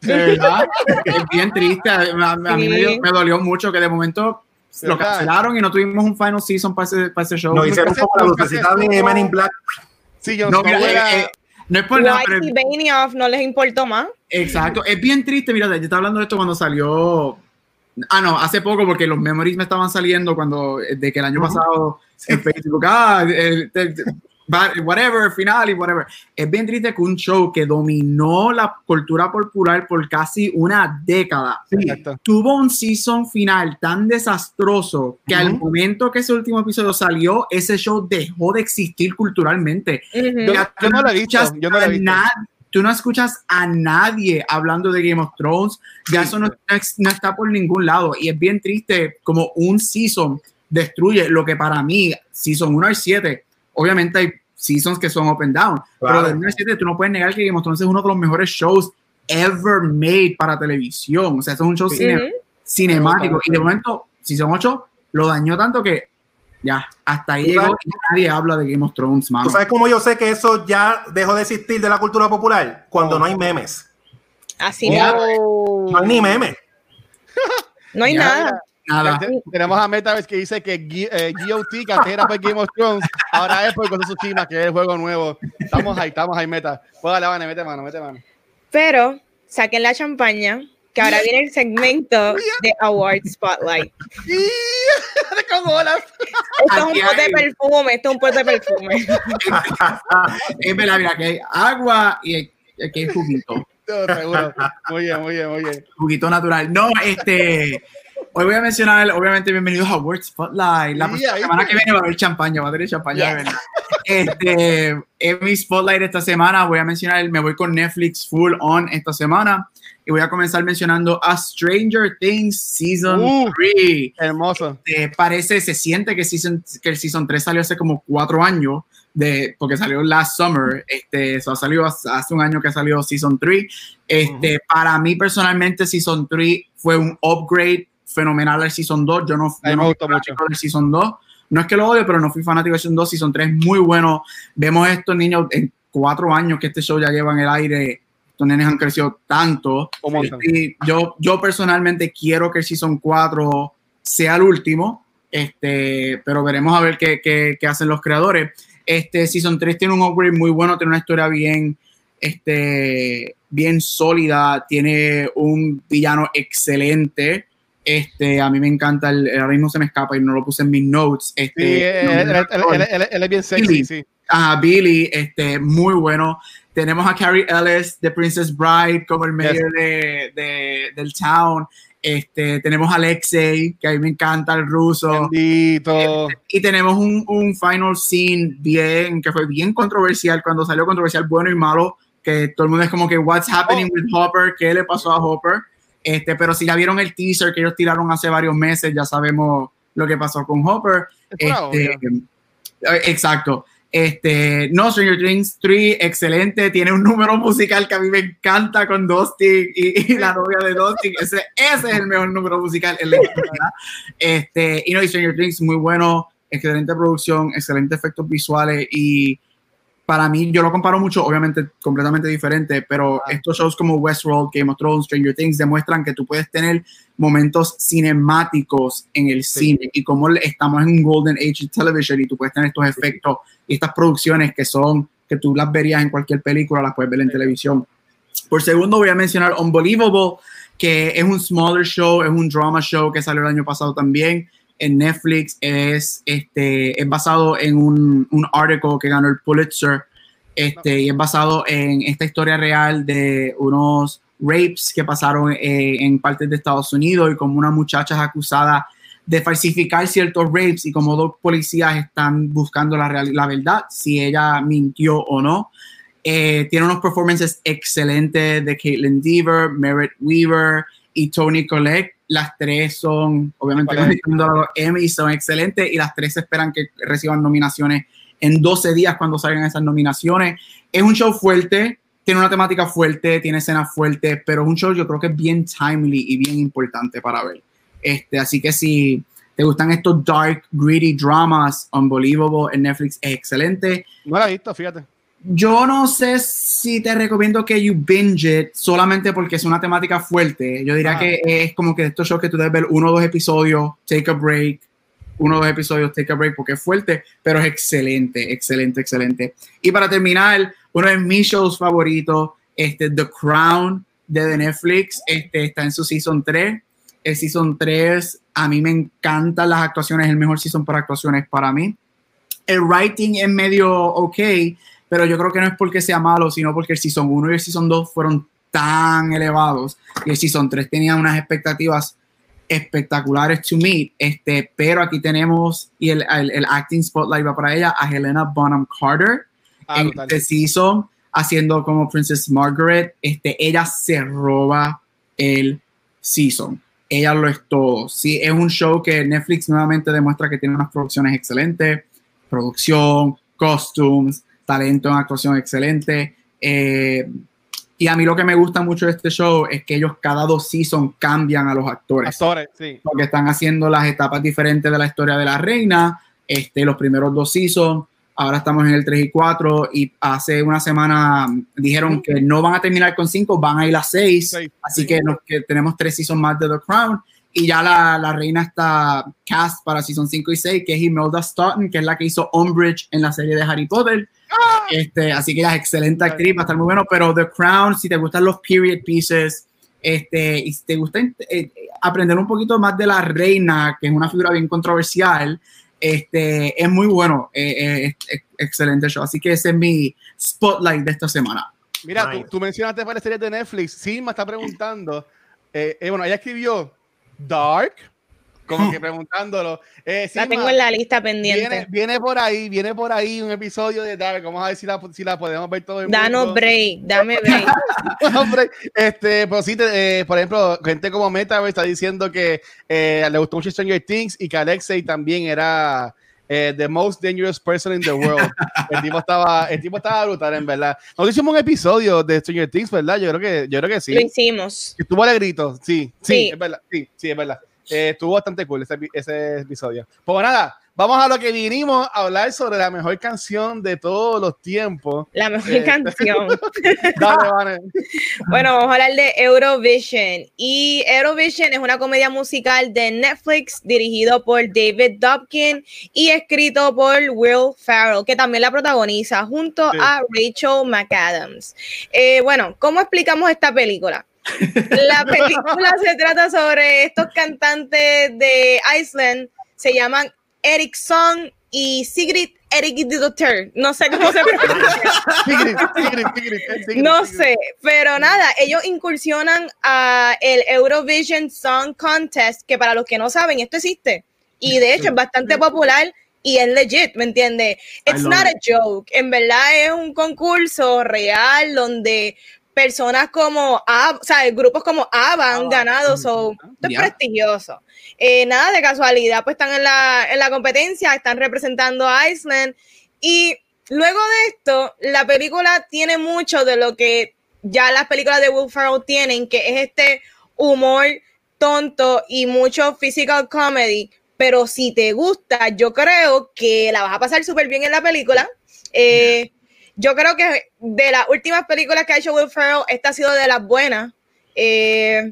De verdad. es bien triste. A, a- a mí me, Sí. dio- me dolió mucho que de momento lo cancelaron y no tuvimos un final season para ese, para ese show. Nos hicieron como la lucecita de supo. Men in Black. Sí, yo no, no mira, eh, eh, no es por nada, pero Benioff no les importó más. Exacto, es bien triste, mira, yo estaba hablando de esto cuando salió, ah no, hace poco porque los memories me estaban saliendo cuando, de que el año pasado en Facebook, ah, el- el- va- whatever, final y whatever. Es bien triste que un show que dominó la cultura popular por casi una década, Exacto. tuvo un season final tan desastroso que al Ujú. momento que ese último episodio salió, ese show dejó de existir culturalmente. Yo- Ya yo tú no lo he visto, yo no lo he visto. tú no escuchas a nadie hablando de Game of Thrones, ya eso no, no está por ningún lado y es bien triste como un season destruye lo que para mí, season 1 al 7, obviamente hay seasons que son up and down, pero del 1 al 7 tú no puedes negar que Game of Thrones es uno de los mejores shows ever made para televisión, o sea, es un show cine- Ujú. cinemático y de momento, season 8 lo dañó tanto que ya, hasta ahí llegó y nadie habla de Game of Thrones, mano. ¿Tú sabes cómo yo sé que eso ya dejó de existir de la cultura popular? Cuando no hay memes. Así mismo. No hay ni memes. No hay Ya. nada. Nada. Te- Tenemos a Metaverse que dice que G- eh, GOT, que antes era por Game of Thrones, ahora es por Ghost of Tsushima, que es el juego nuevo. Estamos ahí, estamos ahí, Meta. Pues dale, Vane, mete mano, mete mano. Pero saquen la champaña, que ahora viene el segmento de Award Spotlight. Con olas. Esto es un pote de perfume, esto es un pote de perfume. es verdad, mira, que hay agua y aquí hay juguito, No, seguro. Muy bien, muy bien, muy bien. juguito natural. No, este, hoy voy a mencionar, obviamente, bienvenidos a Word Spotlight. La ahí semana está. que viene va a haber champaña, va a tener champaña de Yes. verdad. Este, en mi Spotlight esta semana voy a mencionar, me voy con Netflix full on esta semana y voy a comenzar mencionando a Stranger Things Season Uh. 3. Hermoso. eh, parece, se siente que, season, que el Season 3 salió hace como cuatro años, de, porque salió last summer, este, eso ha salido hace un año que salió Season 3. Este, Para mí personalmente Season 3 fue un upgrade fenomenal al Season 2. Yo no, yo no fui fanático del Season 2. No es que lo odio, pero no fui fanático del Season 2. Season 3 es muy bueno. Vemos estos niños en cuatro años que este show ya lleva en el aire. Estos nenes han crecido tanto. Y yo, yo personalmente quiero que el Season 4 sea el último, este, pero veremos a ver qué, qué- qué hacen los creadores. Este Season 3 tiene un upgrade muy bueno, tiene una historia bien, este, bien sólida, tiene un villano excelente. Este, a mí me encanta, el, ahora mismo se me escapa y no lo puse en mis notes. Este, él, él- es bien sexy, Billy. sí. a Billy, este, muy bueno. Tenemos a Carrie Ellis de Princess Bride como el mayor de, de- del town. Este, tenemos a Alexei, que a mí me encanta el ruso. Bendito. Y tenemos un, un final scene bien, que fue bien controversial, cuando salió controversial, bueno y malo, que todo el mundo es como que, what's happening with Hopper? ¿Qué le pasó a Hopper? Este, pero si ya vieron el teaser que ellos tiraron hace varios meses, ya sabemos lo que pasó con Hopper. Este, eh, exacto. Este, no, Stranger Things 3, excelente. Tiene un número musical que a mí me encanta con Dusty y, y la novia de Dusty. Ese, ese es el mejor número musical en la historia. Este, y no, y Stranger Things, muy bueno. Excelente producción, excelentes efectos visuales y para mí, yo lo comparo mucho, obviamente completamente diferente, pero estos shows como Westworld, Game of Thrones, Stranger Things demuestran que tú puedes tener momentos cinemáticos en el cine y como estamos en un golden age television y tú puedes tener estos efectos y estas producciones que son, que tú las verías en cualquier película, las puedes ver en televisión. Por segundo voy a mencionar Unbelievable, que es un smaller show, es un drama show que salió el año pasado también en Netflix es, este, es basado en un, un artículo que ganó el Pulitzer este, y es basado en esta historia real de unos rapes que pasaron eh, en partes de Estados Unidos y como una muchacha es acusada de falsificar ciertos rapes y como dos policías están buscando la, la verdad, si ella mintió o no. Eh, tiene unos performances excelentes de Caitlin Deaver, Merritt Weaver y Tony Collette las tres son, obviamente, los Emmy son excelentes y las tres esperan que reciban nominaciones en 12 días cuando salgan esas nominaciones. Es un show fuerte, tiene una temática fuerte, tiene escenas fuertes, pero es un show yo creo que es bien timely y bien importante para ver. Este, así que si te gustan estos dark, gritty dramas, Unbelievable en Netflix es excelente. No la he visto, fíjate yo no sé si te recomiendo que you binge it solamente porque es una temática fuerte. Yo diría que es como que estos shows que tú debes ver uno o dos episodios, take a break, uno o dos episodios, take a break, porque es fuerte, pero es excelente, excelente, excelente. Y para terminar, uno de mis shows favoritos, este, The Crown de Netflix, este, está en su season 3. El season 3, a mí me encantan las actuaciones, es el mejor season para actuaciones para mí. El writing es medio ok, pero yo creo que no es porque sea malo, sino porque el Season 1 y el Season 2 fueron tan elevados y el Season 3 tenía unas expectativas espectaculares to meet, este, pero aquí tenemos, y el, el, acting spotlight va para ella, a Helena Bonham Carter ah, en este season, haciendo como Princess Margaret, este, ella se roba el season. Ella lo es todo. Sí, es un show que Netflix nuevamente demuestra que tiene unas producciones excelentes, producción, costumes, talento en actuación excelente. Eh, y a mí lo que me gusta mucho de este show es que ellos cada dos seasons cambian a los actores. Actores, sí. Porque están haciendo las etapas diferentes de la historia de la reina. Este, los primeros dos seasons, ahora estamos en el 3 y 4 y hace una semana dijeron que no van a terminar con 5, van a ir a 6. Así que, que tenemos tres seasons más de The Crown y ya la, la, reina está cast para season 5 y 6, que es Imelda Staunton, que es la que hizo Umbridge en la serie de Harry Potter. ¡Ah! Este, así que ella es excelente actriz, va a estar muy bueno, pero The Crown, si te gustan los period pieces, este, y si te gusta eh, aprender un poquito más de la reina, que es una figura bien controversial, este, es muy bueno, eh, eh, es, excelente show. Así que ese es mi spotlight de esta semana. Mira, tú, tú, mencionaste para la serie de Netflix, sí, me está preguntando, bueno, ella escribió Dark, como que preguntándolo. Eh, la tengo en la lista pendiente. Viene, por ahí, viene por ahí un episodio de Dark. Vamos a ver si la, si la podemos ver todo el mundo. Danos break, dame break. este, pues sí, eh, por ejemplo, gente como Meta está diciendo que eh, le gustó mucho Stranger Things y que Alexei también era eh, the most dangerous person in the world. el tipo estaba, el tipo estaba brutal, en verdad. Nos hicimos un episodio de Stranger Things, ¿verdad? Yo creo que, yo creo que sí. Lo hicimos. Estuvo alegrito, sí, sí, sí, es verdad, sí, sí, es verdad. Eh, estuvo bastante cool ese, ese episodio. Pues nada, Vamos a lo que vinimos a hablar sobre la mejor canción de todos los tiempos. La mejor eh, canción. Dale, Bueno, vamos a hablar de Eurovision. Y Eurovision es una comedia musical de Netflix dirigido por David Dobkin y escrito por Will Ferrell, que también la protagoniza junto a Rachel McAdams. Eh, bueno, ¿cómo explicamos esta película? La película se trata sobre estos cantantes de Iceland, se llaman Eric Song y Sigrid Eric. No sé cómo se pronuncia. no sé, pero nada, ellos incursionan a el Eurovision Song Contest, que para los que no saben, esto existe. Y de hecho es bastante popular y es legit, ¿me entiendes? It's not a joke. En verdad es un concurso real donde personas como, o sea, grupos como ABBA han ganado, so, esto es prestigioso. Eh, nada de casualidad, pues están en la, en la competencia, están representando a Iceland. Y luego de esto, la película tiene mucho de lo que ya las películas de Will Ferrell tienen, que es este humor tonto y mucho physical comedy, pero si te gusta, yo creo que la vas a pasar súper bien en la película. Eh, yo creo que de las últimas películas que ha hecho Will Ferrell, esta ha sido de las buenas. Eh,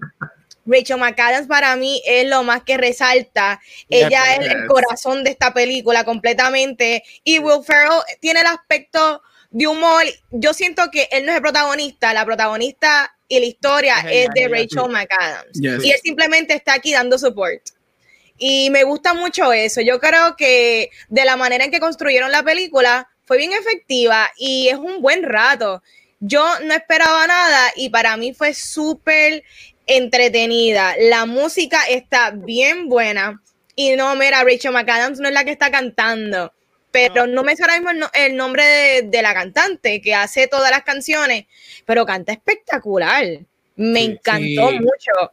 Rachel McAdams para mí es lo más que resalta. Ella es el corazón de esta película completamente. Y Will Ferrell tiene el aspecto de humor. Yo siento que él no es el protagonista, la protagonista y la historia es, de Rachel McAdams. Y él simplemente está aquí dando support. Y me gusta mucho eso. Yo creo que de la manera en que construyeron la película fue bien efectiva y es un buen rato. Yo no esperaba nada y para mí fue súper entretenida. La música está bien buena. Y no, mira, Rachel McAdams no es la que está cantando, pero no, me suena mismo el, nombre de, la cantante que hace todas las canciones, pero canta espectacular. Me encantó mucho.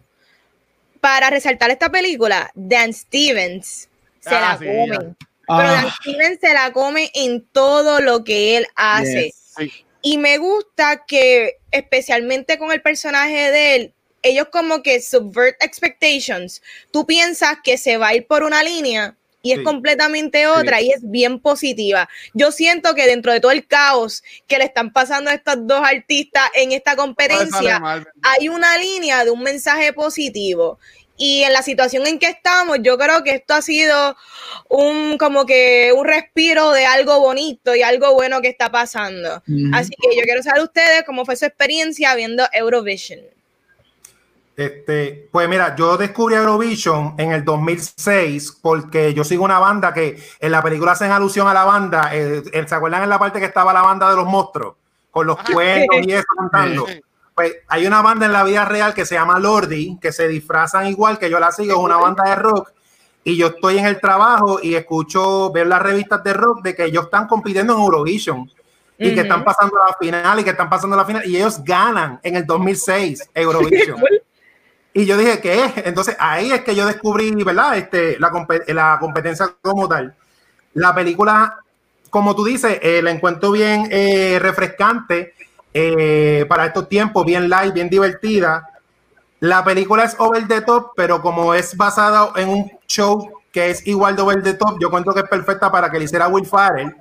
Para resaltar esta película, Dan Stevens se la ah, come. Pero ah. Stevens se la come en todo lo que él hace. Y me gusta que, especialmente con el personaje de él, ellos como que subvert expectations. Tú piensas que se va a ir por una línea y es completamente otra y es bien positiva. Yo siento que dentro de todo el caos que le están pasando a estos dos artistas en esta competencia, hay una línea de un mensaje positivo. Y en la situación en que estamos, yo creo que esto ha sido un como que un respiro de algo bonito y algo bueno que está pasando. Así que yo quiero saber ustedes cómo fue su experiencia viendo Eurovision. Este, pues mira, yo descubrí Eurovision en el 2006 porque yo sigo una banda que en la película hacen alusión a la banda. Eh, eh, ¿Se acuerdan en la parte que estaba la banda de los monstruos? Con los cuernos y eso cantando. Pues hay una banda en la vida real que se llama Lordi, que se disfrazan igual que yo la sigo, es una banda de rock. Y yo estoy en el trabajo y escucho ver las revistas de rock de que ellos están compitiendo en Eurovision y que están pasando la final y que están pasando la final y ellos ganan en el 2006 Eurovision. Y yo dije, ¿qué es? Entonces ahí es que yo descubrí, ¿verdad? Este, la, la competencia como tal. La película, como tú dices, eh, la encuentro bien eh, refrescante eh, para estos tiempos, bien light, bien divertida. La película es over the top, pero como es basada en un show que es igual de over the top, yo cuento que es perfecta para que le hiciera Will Farrell.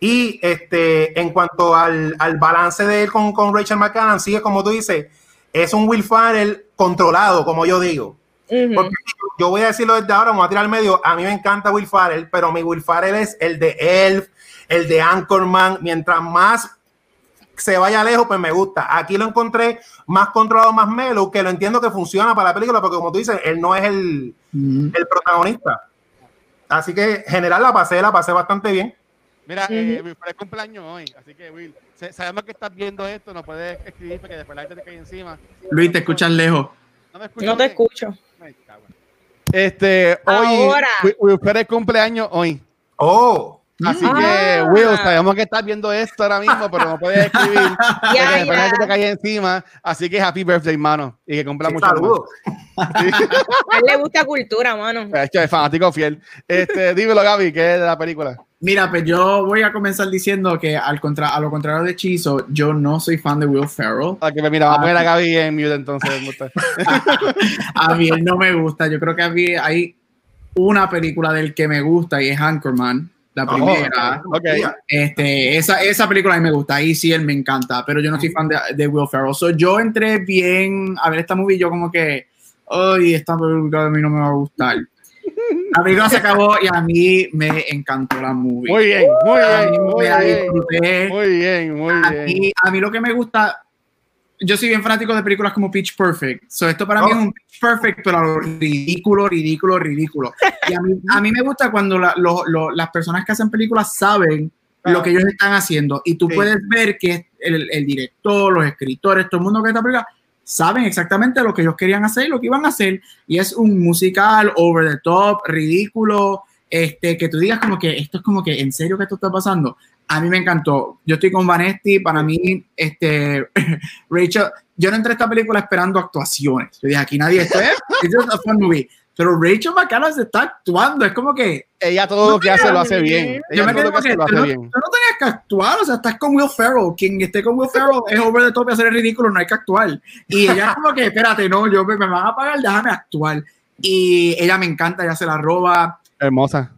Y este, en cuanto al, al balance de él con, con Rachel McAdams, sigue como tú dices, es un Will Farrell controlado, como yo digo. Porque yo voy a decirlo desde ahora, vamos a tirar al medio. A mí me encanta Will Farrell, pero mi Will Farrell es el de Elf, el de Anchorman. Mientras más se vaya lejos, pues me gusta. Aquí lo encontré más controlado, más melo, que lo entiendo que funciona para la película, porque como tú dices, él no es el, el protagonista. Así que general la pasé, la pasé bastante bien. Mira, eh, cumpleaños hoy, así que Will, sabemos que estás viendo esto, no puedes escribir porque después la gente te cae encima. Luis, te escuchas lejos. No, me no te escucho. Este, hoy, Ahora. Will, Will cumpleaños hoy. Oh. Así que, ah. Will, sabemos que estás viendo esto ahora mismo, pero no puedes escribir. ya. que te cae encima. Así que happy birthday, mano. Y que cumpla sí, mucho. Saludos. A él le gusta cultura, mano. Es que es fanático fiel. Este, dímelo, Gaby, ¿qué es de la película? Mira, pues yo voy a comenzar diciendo que al contra a lo contrario de Chizo, yo no soy fan de Will Ferrell. Ah, que mira, vamos a poner a Gaby en mute entonces. a mí él no me gusta. Yo creo que a mí hay una película del que me gusta y es Anchorman la oh, primera. okay. Este, esa, esa película a mí me gusta, ahí sí él me encanta, pero yo no soy fan de, de Will Ferrell. So, yo entré bien a ver esta movie, yo como que, ay, esta película a mí no me va a gustar. La película se acabó y a mí me encantó la movie. Muy bien, muy bien. Muy, bien muy bien, muy a bien. Mí, a mí lo que me gusta, yo soy bien fanático de películas como Pitch Perfect. So, esto para oh. mí es un Pitch Perfect, pero ridículo, ridículo, ridículo. Y a mí, a mí me gusta cuando la, lo, lo, las personas que hacen películas saben lo que ellos están haciendo. Y tú sí. puedes ver que el, el, director, los escritores, todo el mundo que está película saben exactamente lo que ellos querían hacer y lo que iban a hacer. Y es un musical over the top, ridículo, este, que tú digas como que esto es como que en serio que esto está pasando a mí me encantó. Yo estoy con Vanesti, para mí, este, Rachel, yo no entré a esta película esperando actuaciones. Yo dije, aquí nadie está, es a fun movie. Pero Rachel McAdams está actuando, es como que... Ella todo lo que hace lo hace bien. Yo me quedo que, lo hace no, bien. Tú no tenías que actuar, o sea, estás con Will Ferrell. Quien esté con Will Ferrell es over the top y hacer el ridículo, no hay que actuar. Y ella es como que, espérate, no, yo me, me van a pagar, déjame actuar. Y ella me encanta, ella se la roba. Hermosa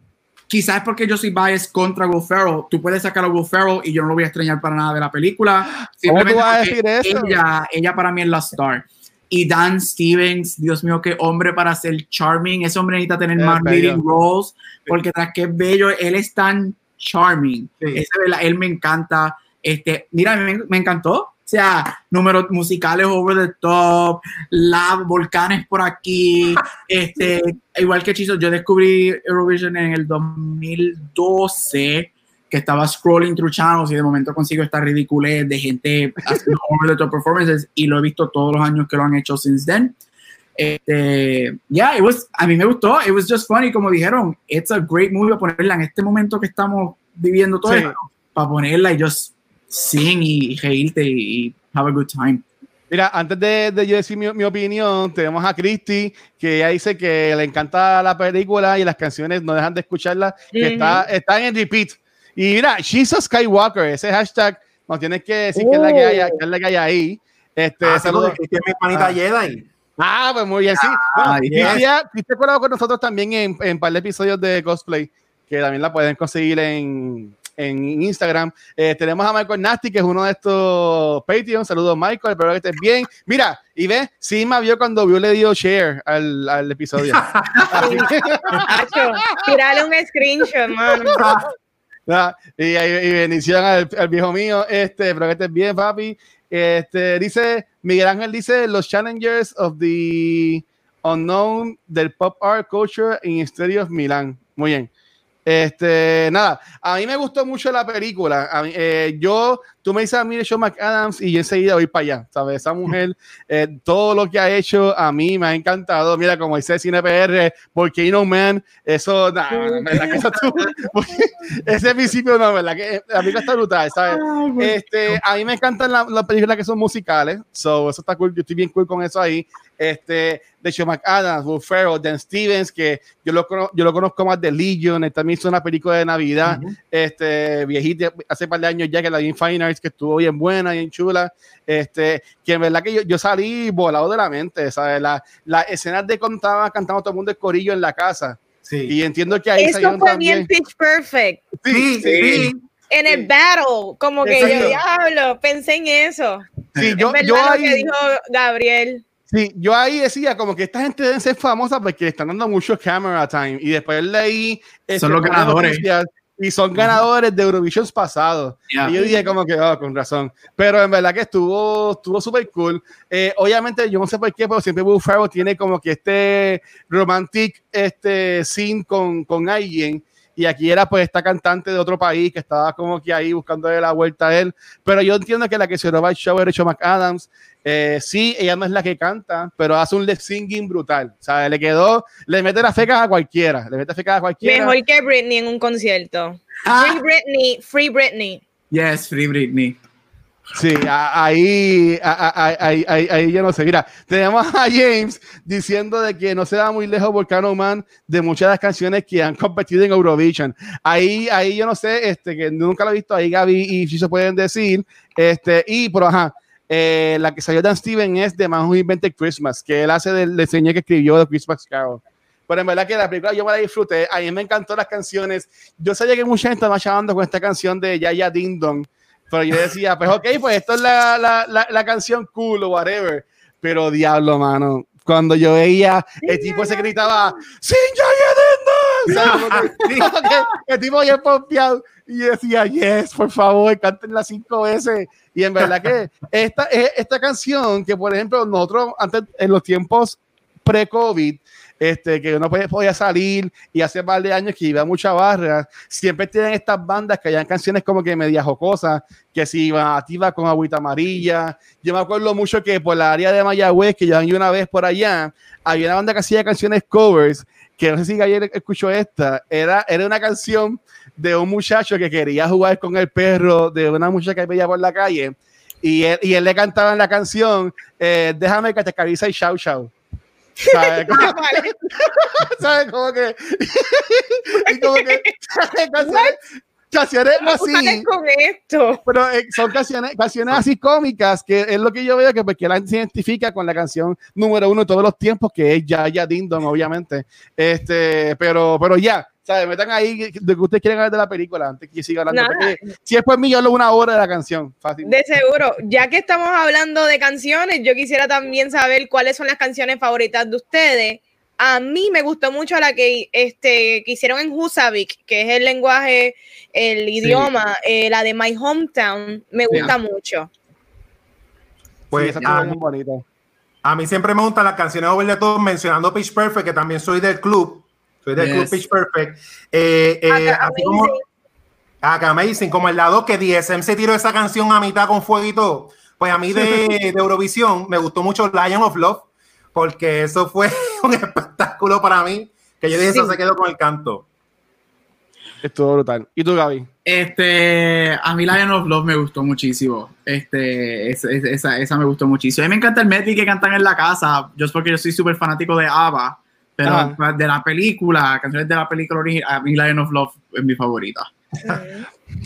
quizás porque yo soy contra Will Ferrell, tú puedes sacar a Will Ferrell y yo no lo voy a extrañar para nada de la película. ¿Cómo tú vas a decir eso? Ella, ella para mí es la star. Y Dan Stevens, Dios mío, qué hombre para ser charming. Ese hombre necesita tener más leading roles, porque tras que bello, él es tan charming. Ese, él me encanta. Este, mira, me, me encantó. O sea, números musicales over the top, la volcanes por aquí, este, igual que Chizo, yo descubrí Eurovision en el 2012 que estaba scrolling through channels y de momento consigo esta ridiculez de gente haciendo over the top performances y lo he visto todos los años que lo han hecho since then. Este, yeah, it was, a mí me gustó, it was just funny, como dijeron, it's a great movie a ponerla en este momento que estamos viviendo todo esto, para ponerla y just sing y reírte y have a good time. Mira, antes de, de yo decir mi, mi, opinión, tenemos a Christy, que ella dice que le encanta la película y las canciones no dejan de escucharla, que uh -huh. está, está en repeat. Y mira, she's a Skywalker, ese hashtag nos tienes que decir que, es la que, hay, que es la que hay ahí. Este, ah, saludos. Sí, es mi panita ah. Jedi. Ah, pues muy bien, sí. Ah, bueno, yes. Christy ha colaborado con nosotros también en, en un par de episodios de cosplay, que también la pueden conseguir en, en Instagram. Eh, tenemos a Michael Nasty, que es uno de estos Patreon. Saludos, Michael. Espero que estés bien. Mira, y ve, Sima vio cuando vio le dio share al, al episodio. Tirale un screenshot, mano. Ah, y, y, y, bendición al, al, viejo mío. Este, espero que estés bien, papi. Este, dice, Miguel Ángel dice, los challengers of the unknown del pop art culture in Stereo of Milan. Muy bien. Este, nada, a mí me gustó mucho la película. A eh, yo, tú me dices a mí de Sean McAdams y yo enseguida voy para allá, ¿sabes? Esa mujer, eh, todo lo que ha hecho a mí me ha encantado. Mira, como dice Cine PR, porque No Man, eso, nada, verdad que eso tú, ese principio, no, verdad que la película está brutal, ¿sabes? Este, a mí me encantan las la películas que son musicales, so, eso está cool, yo estoy bien cool con eso ahí. Este, de Sean McAdams, Will Ferrell, Dan Stevens, que yo lo, yo lo conozco más de Legion, también hizo una película de Navidad, uh -huh. este, viejita, hace par de años ya que la vi en Fine Arts, que estuvo bien buena, bien chula, este, que en verdad que yo, yo salí volado de la mente, ¿sabes? Las la escenas de cuando estaba cantando todo el mundo el corillo en la casa, sí. y entiendo que ahí Eso fue también. bien Pitch Perfect. Sí, sí. sí. En el battle, como que yo diablo, pensé en eso. Sí, yo, es yo lo ahí, que dijo Gabriel. Sí, yo ahí decía como que esta gente debe ser famosa porque le están dando mucho camera time y después leí este, son los ganadores y son ganadores de Eurovision pasados. Yeah. y yo dije como que oh, con razón pero en verdad que estuvo estuvo súper cool. Eh, obviamente yo no sé por qué pero siempre Will Ferrell tiene como que este romantic este scene con, con alguien y aquí era pues esta cantante de otro país que estaba como que ahí buscando la vuelta a él, pero yo entiendo que la que se roba el show era hecho McAdams, eh, sí, ella no es la que canta, pero hace un lip singing brutal, o sea, le quedó, le mete las fecas a cualquiera, le mete fecas a cualquiera. Mejor que Britney en un concierto. Ah. Free Britney, Free Britney. Yes, Free Britney. Sí, ahí, ahí, ahí, ahí, yo no sé. Mira, tenemos a James diciendo de que no se da muy lejos Volcano Man de muchas de las canciones que han competido en Eurovision. Ahí, ahí yo no sé, este, que nunca lo he visto, ahí Gaby y si se pueden decir. Este, y, pero ajá, eh, la que salió Dan Steven es de Man Who Invented Christmas, que él hace del diseño que escribió de Christmas Carol. Pero en verdad que la película yo me la disfruté, a mí me encantó las canciones. Yo sabía que mucha gente estaba llamando con esta canción de Yaya Ding Dong pero yo decía, pues ok, pues esto es la, la, la, la canción cool o whatever. Pero diablo, mano, cuando yo veía el tipo se gritaba ¡Sin El tipo bien pompeado y decía, yes, por favor, cántenla cinco veces. Y en verdad que esta, esta canción, que por ejemplo, nosotros antes, en los tiempos pre-COVID, este, que uno podía salir y hace par de años que iba mucha barra, siempre tienen estas bandas que hayan canciones como que media jocosas, que si iba activa con agüita amarilla. Yo me acuerdo mucho que por la área de Mayagüez, que yo iba una vez por allá, había una banda que hacía canciones covers, que no sé si ayer escuchó esta, era, era una canción de un muchacho que quería jugar con el perro de una muchacha que veía por la calle. Y él, le cantaba en la canción, eh, déjame que te acaricia y chau chau. ¿Sabes? Como, ¿Sabe? Como que. y como que. canciones, canciones así. Con esto? Pero eh, son canciones, canciones así cómicas, que es lo que yo veo que, pues, que la gente se identifica con la canción número uno de todos los tiempos, que es Ya Ya Ding Dong, obviamente. Este, pero, pero ya, ¿sabes? Metan ahí de que ustedes quieren hablar de la película antes que siga hablando. si es por mí, yo hablo una hora de la canción. Fácil. De seguro. Ya que estamos hablando de canciones, yo quisiera también saber cuáles son las canciones favoritas de ustedes. A mí me gustó mucho la que, este, que hicieron en Husavik, que es el lenguaje, el idioma, eh, la de My Hometown. Me gusta mucho. Pues esa a, muy bonita. a mí siempre me gustan las canciones over the top, mencionando Pitch Perfect, que también soy del club. Soy del club Pitch Perfect. Eh, eh, así como, ah, amazing, como el lado que DSM se tiró esa canción a mitad con fuego y todo. Pues a mí de, de Eurovisión me gustó mucho Lion of Love porque eso fue un espectáculo para mí, que yo dije, eso se quedó con el canto. Estuvo brutal. ¿Y tú, Gaby? Este, a mí Lion of Love me gustó muchísimo. Este, esa, esa, me gustó muchísimo. A mí me encanta el medley que cantan en la casa, yo es porque yo soy súper fanático de ABBA, pero de la película, canciones de la película original, a mí Lion of Love es mi favorita.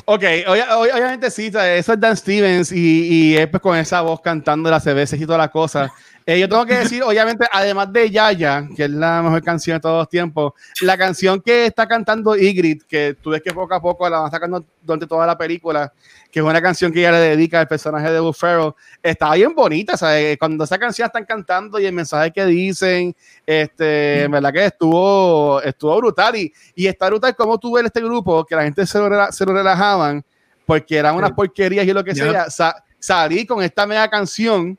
ok, obviamente sí, eso es Dan Stevens y, y es pues con esa voz cantando las CBS y todas las cosas. Eh, yo tengo que decir, obviamente, además de Yaya, que es la mejor canción de todos los tiempos, la canción que está cantando Ygritte, que tú ves que poco a poco la van sacando durante toda la película, que es una canción que ella le dedica al personaje de Will Ferrell, está bien bonita, ¿sabes? Cuando esa canción están cantando y el mensaje que dicen, este, en verdad que estuvo, estuvo brutal y, y está brutal como tú ves este grupo, que la gente se lo, se lo relajaban, porque eran unas porquerías y lo que sea, salí con esta mega canción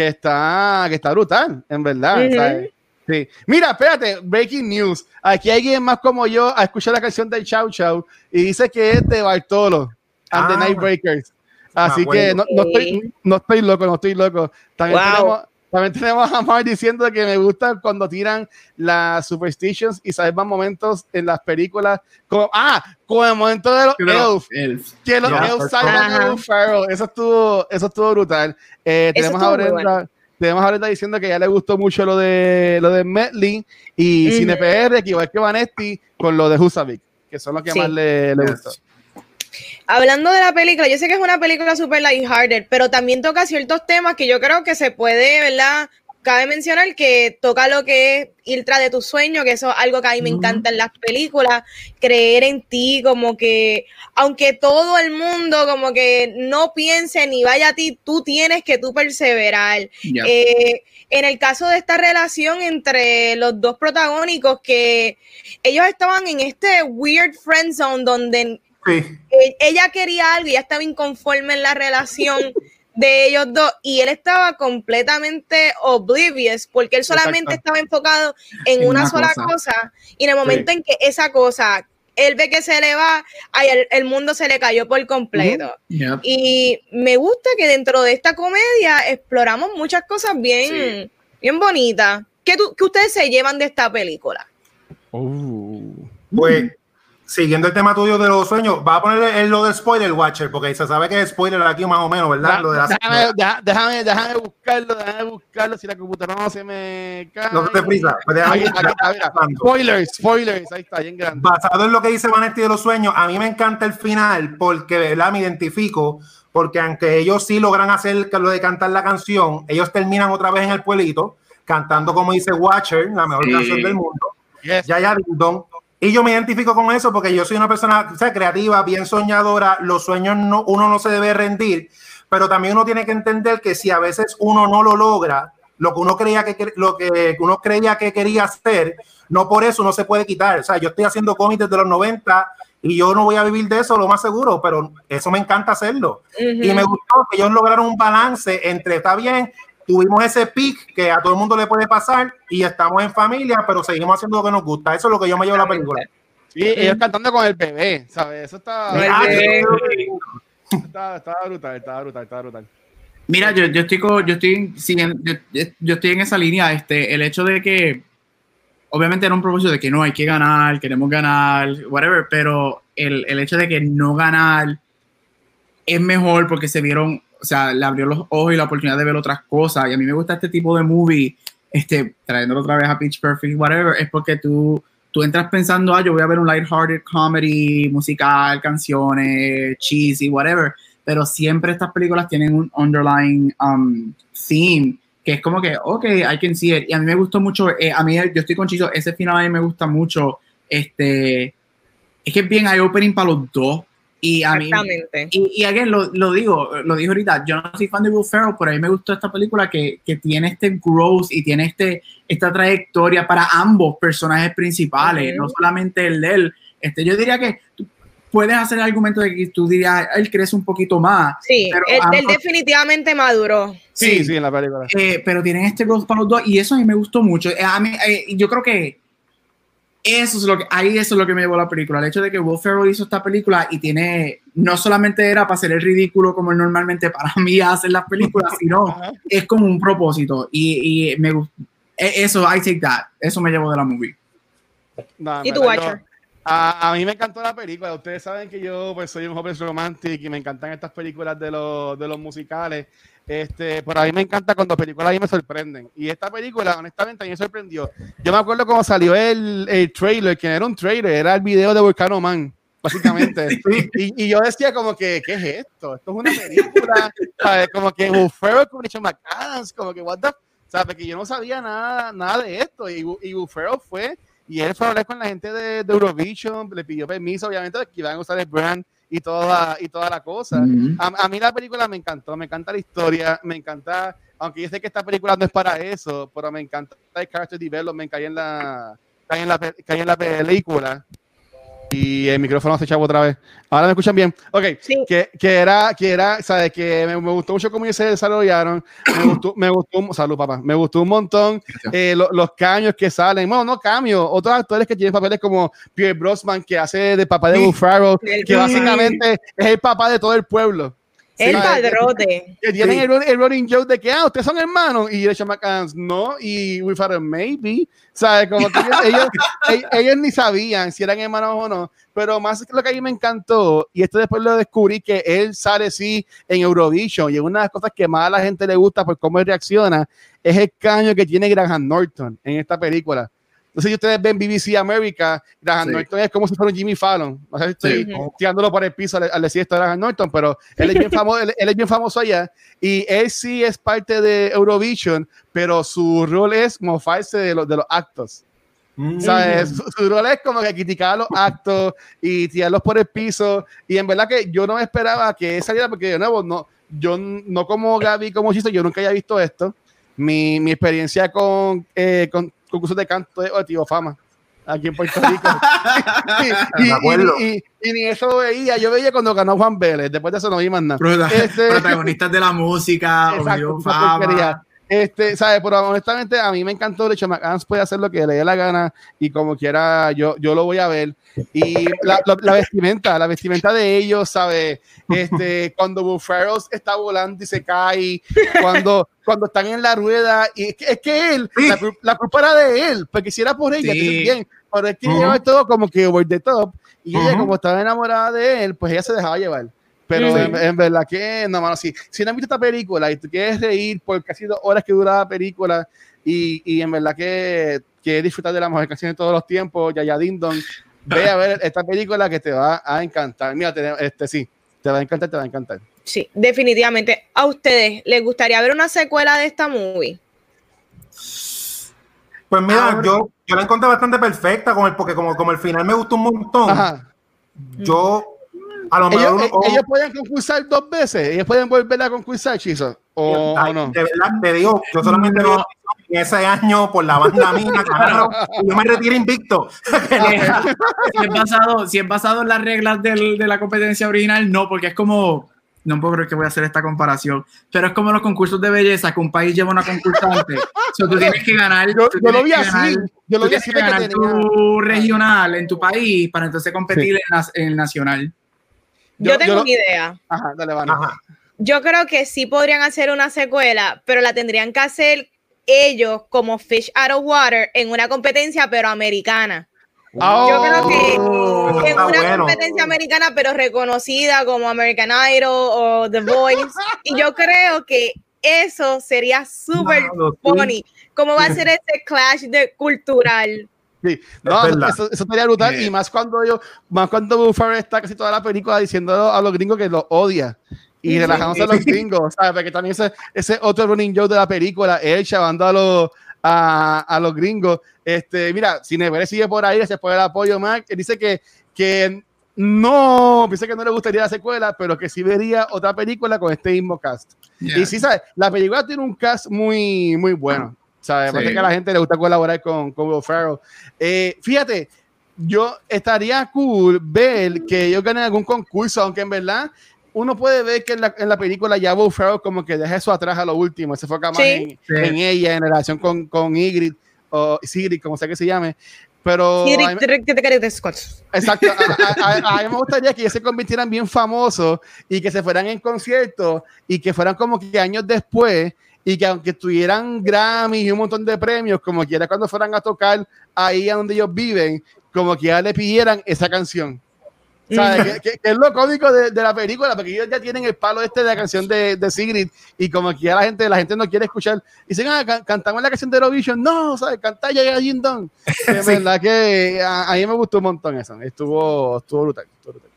que está, que está brutal, en verdad. Sí. Mira, espérate, breaking news. Aquí hay alguien más como yo a escuchar la canción de Chow Chow y dice que es de Bartolo and the ah. Nightbreakers. Así que no, no, estoy, no estoy loco, no estoy loco. También tenemos también tenemos a Mar diciendo que me gusta cuando tiran las superstitions y sabes más momentos en las películas. Como, ah, como el momento de los elf, Que los elves salgan un Eso estuvo, eso estuvo brutal. Eh, tenemos, a Brenda, tenemos a Brenda diciendo que ya le gustó mucho lo de lo de Metley y mm. CinePR, que igual que Vanetti, con lo de Husavik, que son los que más le, le gustó. Hablando de la película, yo sé que es una película super lighthearted, pero también toca ciertos temas que yo creo que se puede, ¿verdad? Cabe mencionar que toca lo que es ir tras de tu sueño, que eso es algo que a mí me encanta en las películas, creer en ti, como que aunque todo el mundo como que no piense ni vaya a ti, tú tienes que tú perseverar. Eh, en el caso de esta relación entre los dos protagónicos, que ellos estaban en este weird friend zone donde eh, ella quería algo y ya estaba inconforme en la relación de ellos dos y él estaba completamente oblivious porque él solamente estaba enfocado en, una, sola cosa. y en el momento en que esa cosa él ve que se le va, el, mundo se le cayó por completo. Y me gusta que dentro de esta comedia exploramos muchas cosas bien, bien bonitas. ¿Qué, ustedes se llevan de esta película? Oh. Pues siguiendo el tema tuyo de los sueños, va a poner el, lo de spoiler watcher, porque se sabe que es spoiler aquí más o menos, ¿verdad? lo de déjame, déjame, déjame, buscarlo, déjame buscarlo, si la computadora no se me cae. No te prisa, pues spoilers, spoilers, ahí está, bien grande. Basado en lo que dice Vanetti de los sueños, a mí me encanta el final, porque, ¿verdad? Me identifico, porque aunque ellos sí logran hacer lo de cantar la canción, ellos terminan otra vez en el pueblito, cantando como dice Watcher, la mejor canción del mundo. Ya, ya, Ding y yo me identifico con eso porque yo soy una persona creativa, bien soñadora. Los sueños no, uno no se debe rendir, pero también uno tiene que entender que si a veces uno no lo logra, lo que uno creía que, lo que uno creía que quería hacer, no por eso no se puede quitar. O sea, yo estoy haciendo cómics desde los 90 y yo no voy a vivir de eso, lo más seguro, pero eso me encanta hacerlo. Y me gustó que ellos lograron un balance entre, está bien, tuvimos ese pic que a todo el mundo le puede pasar y estamos en familia, pero seguimos haciendo lo que nos gusta. Eso es lo que yo me llevo la película. Sí, ellos cantando con el bebé, ¿sabes? Eso está, está, brutal, está brutal, está brutal. Mira, yo, yo estoy, yo, estoy yo, estoy en esa línea. Este, el hecho de que, obviamente era un propósito de que no hay que ganar, queremos ganar, whatever, pero el, el hecho de que no ganar es mejor porque se vieron o sea, le abrió los ojos y la oportunidad de ver otras cosas. Y a mí me gusta este tipo de movie, este, trayéndolo otra vez a Pitch Perfect, whatever, es porque tú, tú entras pensando, ah, yo voy a ver un lighthearted comedy, musical, canciones, cheesy, whatever. Pero siempre estas películas tienen un underlying um, theme que es como que, ok, I can see it. Y a mí me gustó mucho, eh, a mí yo estoy con Chicho, ese final a mí me gusta mucho este, es que bien eye-opening para los dos. Y a mí, Exactamente. y, y again, lo, lo digo, lo digo ahorita, yo no soy fan de Will Ferrell, pero a mí me gustó esta película que, que tiene este growth y tiene este, esta trayectoria para ambos personajes principales, Ujú. no solamente el de él. Este, yo diría que tú puedes hacer el argumento de que tú dirías, él crece un poquito más, Sí, pero él, él ambos- definitivamente maduró. Sí, sí, en la película. eh, pero tienen este growth para los dos y eso a mí me gustó mucho. Eh, a mí, eh, yo creo que eso es lo que, ahí eso es lo que me llevó a la película. El hecho de que Will Ferrell hizo esta película y tiene, no solamente era para hacer el ridículo como normalmente para mí hace las películas, sino es como un propósito. Y, y me gustó. Eso, I take that. Eso me llevó de la movie. No, ¿Y yo- Watcher? A, a mí me encantó la película. Ustedes saben que yo pues, soy un joven romantic y me encantan estas películas de los, de los musicales. Este, pero a mí me encanta cuando películas a mí me sorprenden. Y esta película, honestamente, a mí me sorprendió. Yo me acuerdo cuando salió el, el trailer, que era un trailer, era el video de Volcano Man, básicamente. y, y yo decía como que, ¿qué es esto? Esto es una película, ¿sabes? Como que Will Ferrell con Richard McAdams, como que what the... ¿Sabes? Que yo no sabía nada, nada de esto. Y, y Will Ferrell fue y él fue a hablar con la gente de, de Eurovision, le pidió permiso, obviamente, de que iban a usar el brand y toda, y toda la cosa. Ujú. A, a mí la película me encantó, me encanta la historia, me encanta, aunque yo sé que esta película no es para eso, pero me encanta el character development que hay en la, que hay en la, que hay en la película. Y el micrófono se echaba otra vez. Ahora me escuchan bien. Ok, Sí. que, que era, que era, sabes, que me, me gustó mucho cómo ellos se desarrollaron. Me gustó, me gustó, salud, papá. Me gustó un montón eh, lo- los cambios que salen. Bueno, no cambios, otros actores que tienen papeles como Pierre Brosnan, que hace de papá de Sí. Will Ferrell, que básicamente es el papá de todo el pueblo. El Sí. padrote. Que tienen Sí. el, run- el running joke de que, ah, ustedes son hermanos. Y Rachel McAdams, no. Y Will Ferrell, maybe. ¿Sabes? Como que ellos, ellos, ellos- ellos ni sabían si eran hermanos o no. Pero más que lo que a mí me encantó, y esto después lo descubrí, que él sale sí en Eurovision. Y una de las cosas que más a la gente le gusta por cómo él reacciona, es el caño que tiene Graham Norton en esta película. Entonces, si ustedes ven BBC America, Graham Sí. Norton es como si fuera un Jimmy Fallon. O sea, estoy Sí. tirándolo por el piso al, al decir esto de Graham Norton, pero él es bien famoso, él, él es bien famoso allá y él sí es parte de Eurovision, pero su rol es mofarse de los, de los actos. Mm. ¿sabes? Su, su rol es como que criticar los actos y tirarlos por el piso. Y en verdad que yo no esperaba que saliera porque de nuevo, no, yo no como Gaby, como Chiso, yo nunca había visto esto. Mi, mi experiencia con, eh, con concursos de canto es Tío Fama, aquí en Puerto Rico. y, ni eso veía, yo veía cuando ganó Juan Vélez, después de eso no vi más nada. Este- Protagonistas de la música, Exacto, Fama. Este, ¿sabes? Pero honestamente a mí me encantó. De hecho, McAdams puede hacer lo que le dé la gana y como quiera, yo, yo lo voy a ver. Y la, la- la vestimenta, la vestimenta de ellos, ¿sabes? Este, cuando Ferrell está volando y se cae, cuando, cuando están en la rueda, y es que, es que él, Sí. la, la culpa era de él, porque si era por ella, Sí. bien, pero es que Ujú. lleva todo como que over the top, y ella, Ujú. como estaba enamorada de él, pues ella se dejaba llevar. Pero Sí. en, en verdad que, no, mano, si, si no has visto esta película y tú quieres reír por casi dos horas que dura la película y, y en verdad que quieres disfrutar de la mejor canción de todos los tiempos, Yaya Ding Dong, ve a ver esta película que te va a encantar. Mira, te- este sí, te va a encantar, te va a encantar. Sí, definitivamente. ¿A ustedes les gustaría ver una secuela de esta movie? Pues mira, Ahora- yo, yo la encontré bastante perfecta con el, porque como, como el final me gustó un montón, Ajá. yo a lo mejor Ellos, uno- ellos pueden concursar dos veces, ellos pueden volver a concursar, Chizo, o, Ay, o no. De verdad, te digo, yo solamente No. vi en ese año por la banda mía, y yo me retiro invicto. si, es basado, si es basado en las reglas del- de la competencia original, no, porque es como, no puedo creer que voy a hacer esta comparación, pero es como los concursos de belleza, que un país lleva una concursante, so, tú tienes que ganar, Yo, lo tienes vi que así, ganar- yo lo vi tienes así que de que ganar tenía- tu regional en tu país para entonces competir en el nacional. Yo, Yo- tengo yo lo- una idea. Ajá, dale. Ajá. Yo creo que sí podrían hacer una secuela, pero la tendrían que hacer ellos como Fish Out of Water en una competencia, pero americana. Ah, Yo creo que Oh, en está una bueno. competencia americana, pero reconocida como American Idol o The Voice. Y yo creo que eso sería súper funny. ¿Cómo va a ser ese clash de cultural? Sí, no, Es eso, estaría brutal. Sí. Y más cuando yo, más cuando Will Ferrell está casi toda la película diciendo a los gringos que los odia. Y Sí. relajándose a los gringos, ¿sabes? Porque también ese, ese otro running joke de la película, él chavando a los, a, a los gringos. Este, mira, Cinever sigue por ahí, se puede el apoyo, Mac. Él dice que, que no, piensa que no le gustaría la secuela, pero que sí vería otra película con este mismo cast. Y sí, ¿sabes? La película tiene un cast muy, muy bueno. ¿Sabes? Parece que a la gente le gusta colaborar con, con Will Ferrell. Eh, fíjate, yo estaría cool ver que ellos ganen algún concurso, aunque en verdad uno puede ver que en la, en la película ya Will Ferrell como que deja eso atrás a lo último, se fue más en, en, ella, en relación con, con Ygritte, o Sigrid, como sea que se llame. Pero. Exacto. A, mí me gustaría que ellos se convirtieran bien famosos y que se fueran en conciertos y que fueran como que años después y que aunque tuvieran Grammy y un montón de premios, como quiera cuando fueran a tocar ahí a donde ellos viven, como que ya le pidieran esa canción. ¿Sabes? que, es lo cómico de, de, la película, porque ellos ya tienen el palo este de la canción de, de Sigrid y como que ya la gente, la gente no quiere escuchar. Y dicen, ah, cantamos la canción de Eurovision. No, ¿sabes? Cantar ya Jin Don. Es verdad que a, a, mí me gustó un montón eso. Estuvo, estuvo brutal. Estuvo brutal.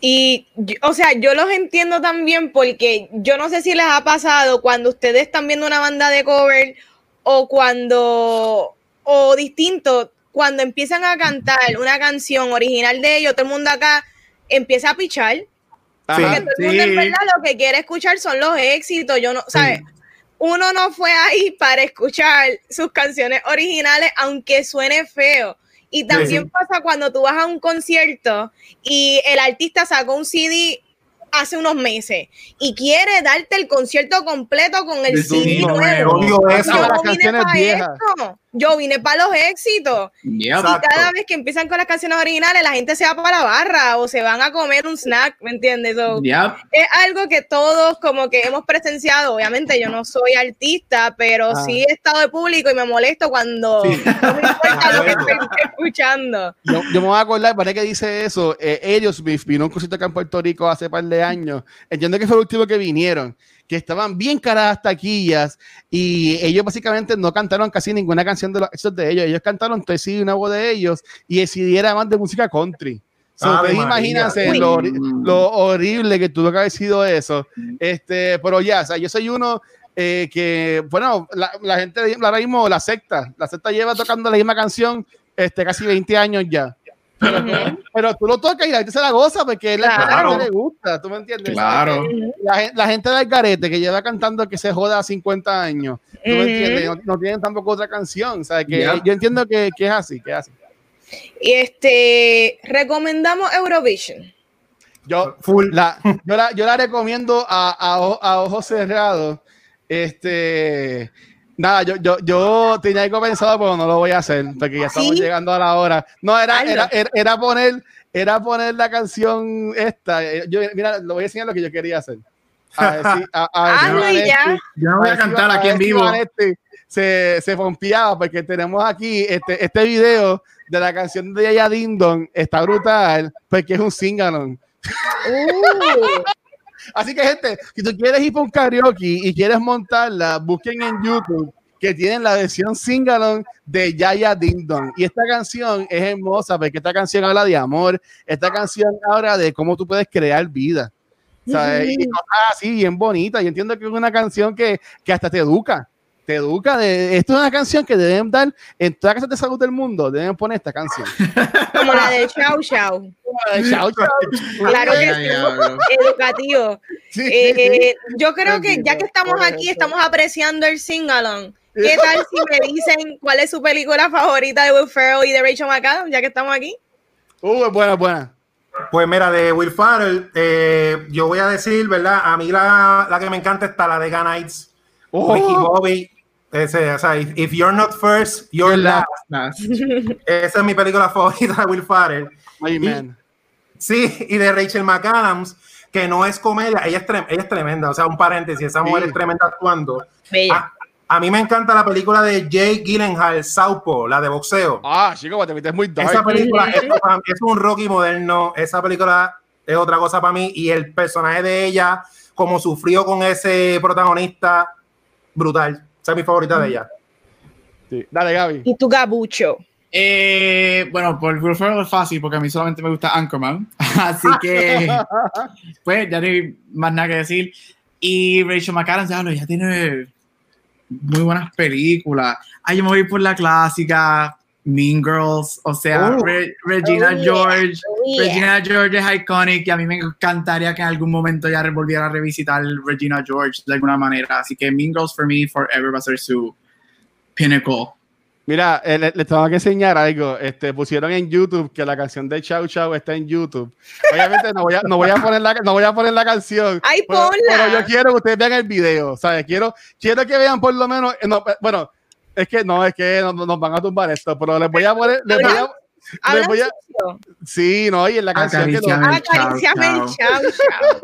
Y, o sea, yo los entiendo también porque yo no sé si les ha pasado cuando ustedes están viendo una banda de cover o cuando, o distinto, cuando empiezan a cantar una canción original de ellos, todo el mundo acá empieza a pichar. Ajá, porque todo el mundo en verdad lo que quiere escuchar son los éxitos. Yo no, ¿sabes? Uno no fue ahí para escuchar sus canciones originales, aunque suene feo. Y también sí, pasa cuando tú vas a un concierto y el artista sacó un CD hace unos meses y quiere darte el concierto completo con el, el CD nuevo. Eso. Esto. Yo vine para los éxitos. Yep. Y cada vez que empiezan con las canciones originales, la gente se va para la barra o se van a comer un snack, ¿me entiendes? So, yep. Es algo que todos como que hemos presenciado. Obviamente yo no soy artista, pero ah. sí he estado de público y me molesto cuando sí. no me importa lo que estoy escuchando. Yo, yo, me voy a acordar, para que dice eso, eh, ellos vino un cosito acá en Puerto Rico hace par de años. Entiendo que fue el último que vinieron que estaban bien caras taquillas y ellos básicamente no cantaron casi ninguna canción de los esos de ellos. Ellos cantaron tres sí una voz de ellos y decidieron era más de música country. So, ah, imagínense lo, lo, horrible que tuvo que haber sido eso. Este, pero ya, o sea, yo soy uno eh, que, bueno, la, la, gente ahora mismo, la secta, la secta lleva tocando la misma canción este, casi 20 años ya. Pero, pero, tú lo tocas y la gente se la goza porque es la claro. que le gusta, ¿tú me entiendes? Claro. La, la, gente del garete que lleva cantando que se joda a 50 años, ¿tú me entiendes? No, no, tienen tampoco otra canción, ¿sabes? Que yeah. yo entiendo que, que, es así, que es así. Y este, recomendamos Eurovision. Yo, Full. La, yo, la, yo la recomiendo a, a, a ojos cerrados. Este, Nada, yo, yo, yo tenía algo pensado, pero no lo voy a hacer, porque ya estamos ¿Sí? llegando a la hora. No, era, era, era, era, poner, era poner la canción esta. Yo, mira, lo voy a enseñar lo que yo quería hacer. A ver si, a, a ya. Yo no voy a cantar aquí en vivo. Se, se pompeaba porque tenemos aquí este, este video de la canción de Yaya Dindon. Está brutal porque es un singalong. Uh. Así que, gente, si tú quieres ir por un karaoke y quieres montarla, busquen en YouTube que tienen la versión singalong de Yaya Ding Dong. Y esta canción es hermosa porque esta canción habla de amor, esta canción habla de cómo tú puedes crear vida. ¿sabes? Y cosas así bien bonita. Y entiendo que es una canción que, que hasta te educa te educa. De, esto es una canción que deben dar en todas las casas de salud del mundo. Deben poner esta canción. Como la de Chao Chao. Como la de Chao Chao. Claro que sí. Educativo. Sí, eh, sí. Yo creo que ya que estamos aquí, estamos apreciando el sing-along. ¿Qué tal si me dicen cuál es su película favorita de Will Ferrell y de Rachel McAdams, ya que estamos aquí? Uh, buena, buena. Pues mira, de Will Ferrell, eh, yo voy a decir, ¿verdad? A mí la, la que me encanta está la de Ganites. Oh. Ricky Bobby, ese, o sea, if, if, you're not first, you're, last. last. Esa es mi película favorita de Will Ferrell. Y, sí, y de Rachel McAdams, que no es comedia, ella es, ella es tremenda, o sea, un paréntesis, esa mujer sí. es tremenda actuando. A, a, mí me encanta la película de Jake Gyllenhaal, Saupo, la de boxeo. Ah, chico, te metes muy dark. Esa película es, es un Rocky moderno, esa película es otra cosa para mí, y el personaje de ella, como sufrió con ese protagonista, brutal. Esa es mi favorita de ella. Sí. Dale, Gaby. ¿Y tu gabucho? Eh, bueno, por Ferrell es fácil porque a mí solamente me gusta Anchorman. Así que, pues, ya no hay más nada que decir. Y Rachel McAdams, ya, ya tiene muy buenas películas. Ay, yo me voy por la clásica, Mean Girls, o sea, Oh. Re- Regina Oh, yeah. George. Oh, yeah. Regina George es iconic y a mí me encantaría que en algún momento ya volviera a revisitar Regina George de alguna manera. Así que Mean Girls for me forever va a ser su pinnacle. Mira, eh, le, les tengo que enseñar algo. Este, pusieron en YouTube que la canción de Chau Chau está en YouTube. Obviamente no voy a, no voy a, poner, la, no voy a poner la canción. Ay, pero, ponla. pero yo quiero que ustedes vean el video. ¿sabes? Quiero, quiero que vean por lo menos. eh, no, eh, bueno, es que no, es que no- no- nos van a tumbar esto, pero les voy a poner. Les voy a, les voy a- sí, no, y en la canción que no- el Chao, chau, chau.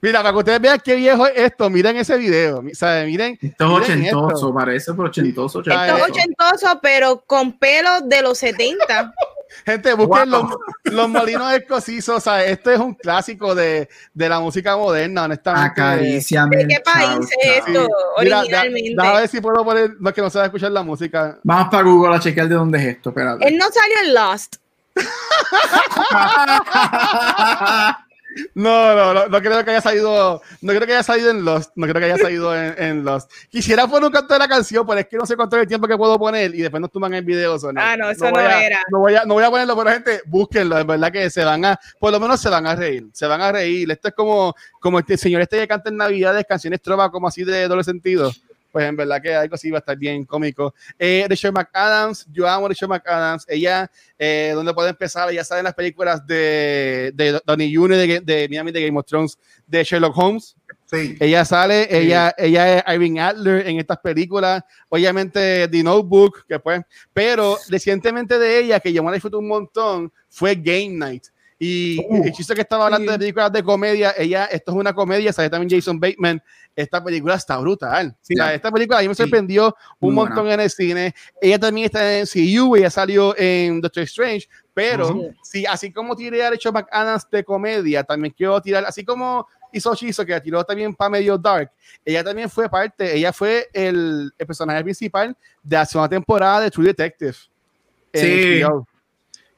Mira, para que ustedes vean qué viejo es esto, miren ese video. ¿sabes? Miren, Esto es esto. ochentoso, parece, pero ochentoso, Esto es ochentoso. ochentoso, pero con pelos de los 70. Gente, busquen Wow. los, los molinos escocizos. O sea, este es un clásico de, de la música moderna, honestamente. Acaríciame. ¿De qué país es esto Mira, da- originalmente? déjame ver si puedo poner. No es que no se va a escuchar la música. Vamos para Google a chequear de dónde es esto, espérate. Él no salió en Lost. No, no, no, no creo que haya salido. No creo que haya salido en Lost. No creo que haya salido en, en Lost. Quisiera poner un canto de la canción, pero es que no sé cuánto es el tiempo que puedo poner y después nos toman el video. Ah, no, eso no a- era. No voy, a, no voy a ponerlo, pero gente, búsquenlo. Es verdad que se van a. Por lo menos se van a reír. Se van a reír. Esto es como, como este señor este que canta en Navidades canciones trova como así de doble sentido. Pues en verdad que algo así va a estar bien cómico. Eh, Rachel McAdams, yo amo a Rachel McAdams. Ella, eh, donde puede empezar, ella sale en las películas de, de Donnie Jr. De, de Miami, de Game of Thrones, de Sherlock Holmes. Sí. Ella sale, ella, ella es Irving Adler en estas películas, obviamente The Notebook, que pues, pero recientemente de ella, que me la disfruté un montón, fue Game Night. Y Uh, el chiste que estaba hablando sí. de películas de comedia, ella, esto es una comedia, sale también Jason Bateman, esta película está brutal. Sí. O sea, esta película a mí me Sí. sorprendió un Muy montón en el cine. Ella también está en CU, ella salió en Doctor Strange, pero Ujú. sí, así como tiré a Rachel McAdams de comedia, también quiero tirar, así como hizo Chizo, que la tiró también para medio dark, ella también fue parte, ella fue el, el personaje principal de la segunda temporada de True Detective. Sí. HBO.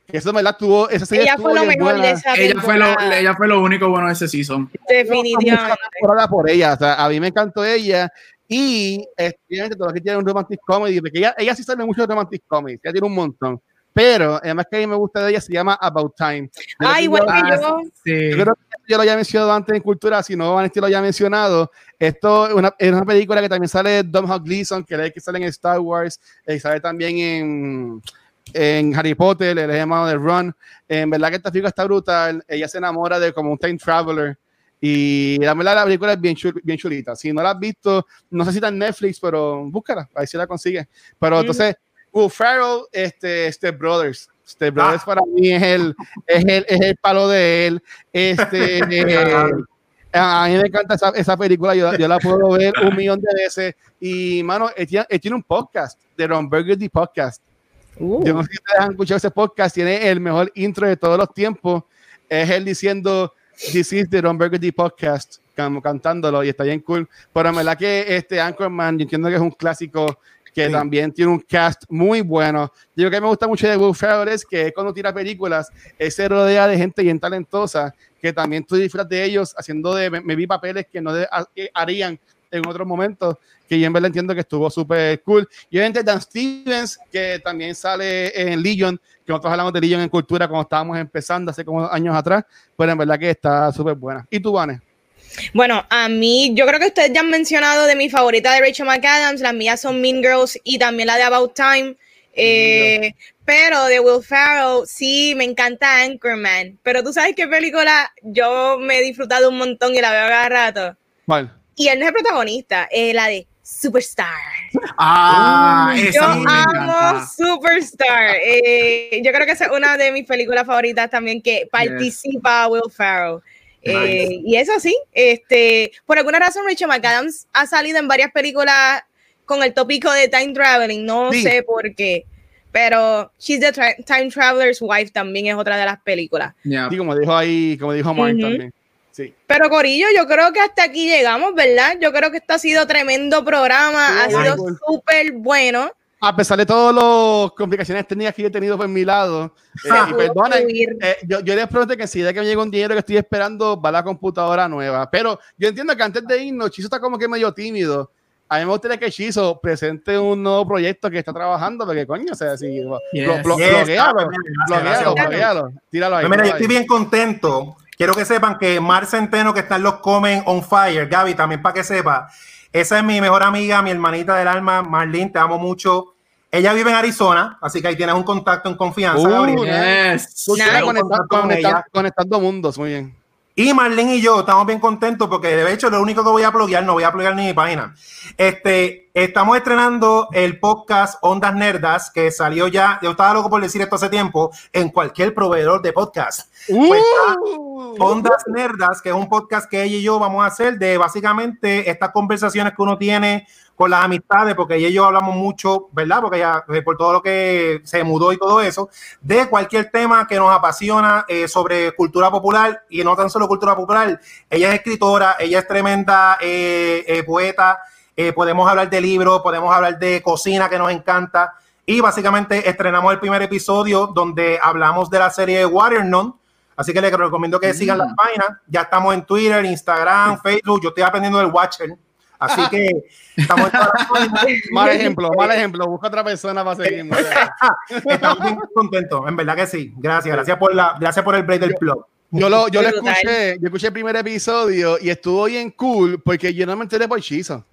Que eso, en ¿verdad? Tuvo, esa serie Ella fue lo mejor de buena. esa Ella fue, lo, ella fue lo único bueno de ese season. Definitivamente. por ella. O sea, a mí me encantó ella. Y obviamente todo lo que tiene un romantic comedy, porque ella, ella sí sabe mucho de romantic comedy, ella tiene un montón. Pero además que a mí me gusta de ella, se llama About Time. Yo Ah, que igual yo- que yo. Sí. yo creo que yo lo había mencionado antes en Cultura, si no Vanesti lo había mencionado. Esto es una, es una película que también sale Domhnall Gleeson, que es el que sale en Star Wars, y sale también en, en Harry Potter, el hermano de Ron. En verdad que esta película está brutal. Ella se enamora de como un time traveler. Y la verdad la película es bien, chul- bien chulita. Si no la has visto, no sé si está en Netflix, pero búscala, a ver si la consigue. Pero Mm. entonces, Will Ferrell, este, Step Brothers. Step Brothers Ah. para mí es el, es el, es el palo de él. Este, eh, a mí me encanta esa, esa película, yo, yo la puedo ver un millón de veces. Y, mano, él tiene, él tiene un podcast, de Ron Burgundy Podcast. Uh. Yo no sé si ustedes han escuchado ese podcast, tiene el mejor intro de todos los tiempos. Es él diciendo, This is the Ron Burgundy Podcast, como cantándolo, y está bien cool. Pero en verdad que este Anchorman, yo entiendo que es un clásico que Sí. también tiene un cast muy bueno. Yo que me gusta mucho de Will Ferrell es que cuando tira películas, él se rodea de gente bien talentosa, que también tú disfrutas de ellos haciendo de, me, me vi papeles que no de- harían en otros momentos, que yo en verdad entiendo que estuvo súper cool. Y obviamente Dan Stevens, que también sale en Legion, que nosotros hablamos de Legion en Cultura cuando estábamos empezando hace como años atrás, pero en verdad que está súper buena. ¿Y tú, Vane? Bueno, a mí, yo creo que ustedes ya han mencionado de mi favorita de Rachel McAdams, las mías son Mean Girls y también la de About Time. Eh, pero de Will Ferrell, sí, me encanta Anchorman. Pero tú sabes qué película yo me he disfrutado un montón y la veo cada rato. ¿Cuál? Y él no es el protagonista, es la de Superstar. Ah, Yo esa amo. Superstar. Eh, yo creo que es una de mis películas favoritas también que participa Will Ferrell. Eh, y eso sí, este, por alguna razón Rachel McAdams ha salido en varias películas con el tópico de time traveling, no Sí. sé por qué, pero She's the Tra- Time Traveler's Wife también es otra de las películas. Yeah. Sí, como dijo ahí, como dijo Mark también. Sí. Pero Corillo, yo creo que hasta aquí llegamos, ¿verdad? Yo creo que esto ha sido tremendo programa, ha Sí, sido Michael. súper bueno. A pesar de todas las complicaciones técnicas que yo he tenido por mi lado, eh, y perdonen, eh, yo, yo les prometo que enseguida que me llegue un dinero que estoy esperando, va la computadora nueva. Pero yo entiendo que antes de irnos, Chizo está como que medio tímido. a mí me gustaría que Chizo presente un nuevo proyecto que está trabajando, porque coño, o sea, si Yes. lo, lo- Yes, bloquealo, bloquealo, tíralo ahí. Mira, yo estoy bien contento. Quiero que sepan que Mar Centeno, que está en los Comen on Fire, Gaby, también para que sepa, esa es mi mejor amiga, mi hermanita del alma, Marlene, te amo mucho. Ella vive en Arizona, así que ahí tienes un contacto en confianza, Uh, Gabriel. Yes. Nice. conectando, con conectando- conectando mundos, muy bien. Y Marlene y yo estamos bien contentos porque de hecho lo único que voy a pluguear, no voy a pluguear ni mi página. Este, estamos estrenando el podcast Ondas Nerdas que salió ya, yo estaba loco por decir esto hace tiempo, en cualquier proveedor de podcast. Pues Uh, Ondas Nerdas, que es un podcast que ella y yo vamos a hacer de básicamente estas conversaciones que uno tiene con las amistades, porque ella y yo hablamos mucho, ¿verdad? Porque ya eh, por todo lo que se mudó y todo eso, de cualquier tema que nos apasiona eh, sobre cultura popular y no tan solo cultura popular. Ella es escritora, ella es tremenda eh, eh, poeta, eh, podemos hablar de libros, podemos hablar de cocina que nos encanta. Y básicamente estrenamos el primer episodio donde hablamos de la serie Waternon. Así que les recomiendo que sigan las páginas. Ya estamos en Twitter, Instagram, Facebook. Yo estoy aprendiendo del Watcher. Así que estamos mal ejemplo, mal ejemplo. Busca otra persona para seguir. muchacho. Estamos bien contentos, en verdad que sí. Gracias, gracias por la, gracias por el break del blog. Yo lo, yo lo escuché, yo escuché el primer episodio y estuvo bien cool porque yo no me enteré por Chizo.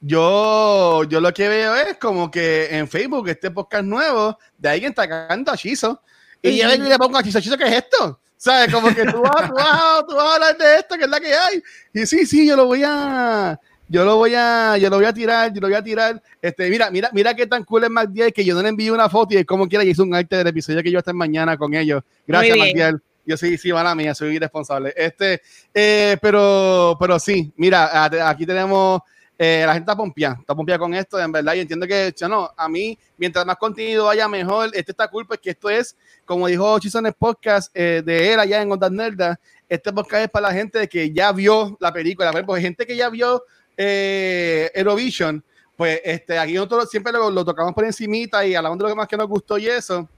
Yo, yo lo que veo es como que en Facebook este podcast nuevo de alguien atacando a Chizo y yo le pongo a Chizo, Chizo, ¿qué es esto? ¿Sabes? Como que tú vas, tú, vas, tú vas a hablar de esto, que es la que hay. Y sí, sí, yo lo voy a, yo lo voy a, yo lo voy a tirar, yo lo voy a tirar. Este, mira, mira, mira qué tan cool es MacDiel que yo no le envío una foto y como quiera y hizo un arte del episodio que yo estar mañana con ellos. Gracias. MacDiel. Yo sí, sí, mala mía, soy irresponsable. Este, eh, pero, pero sí, mira, aquí tenemos, eh, la gente está pompeada, está pompeada con esto, en verdad, y entiendo que, no, a mí, mientras más contenido haya mejor, este está cool, porque esto es, como dijo Chiso en el podcast eh, de él allá en Ondas Nerdas, este podcast es para la gente que ya vio la película, por ejemplo, gente que ya vio eh, Eurovision, pues este, aquí nosotros siempre lo, lo tocamos por encimita y hablamos de lo que más que nos gustó y eso,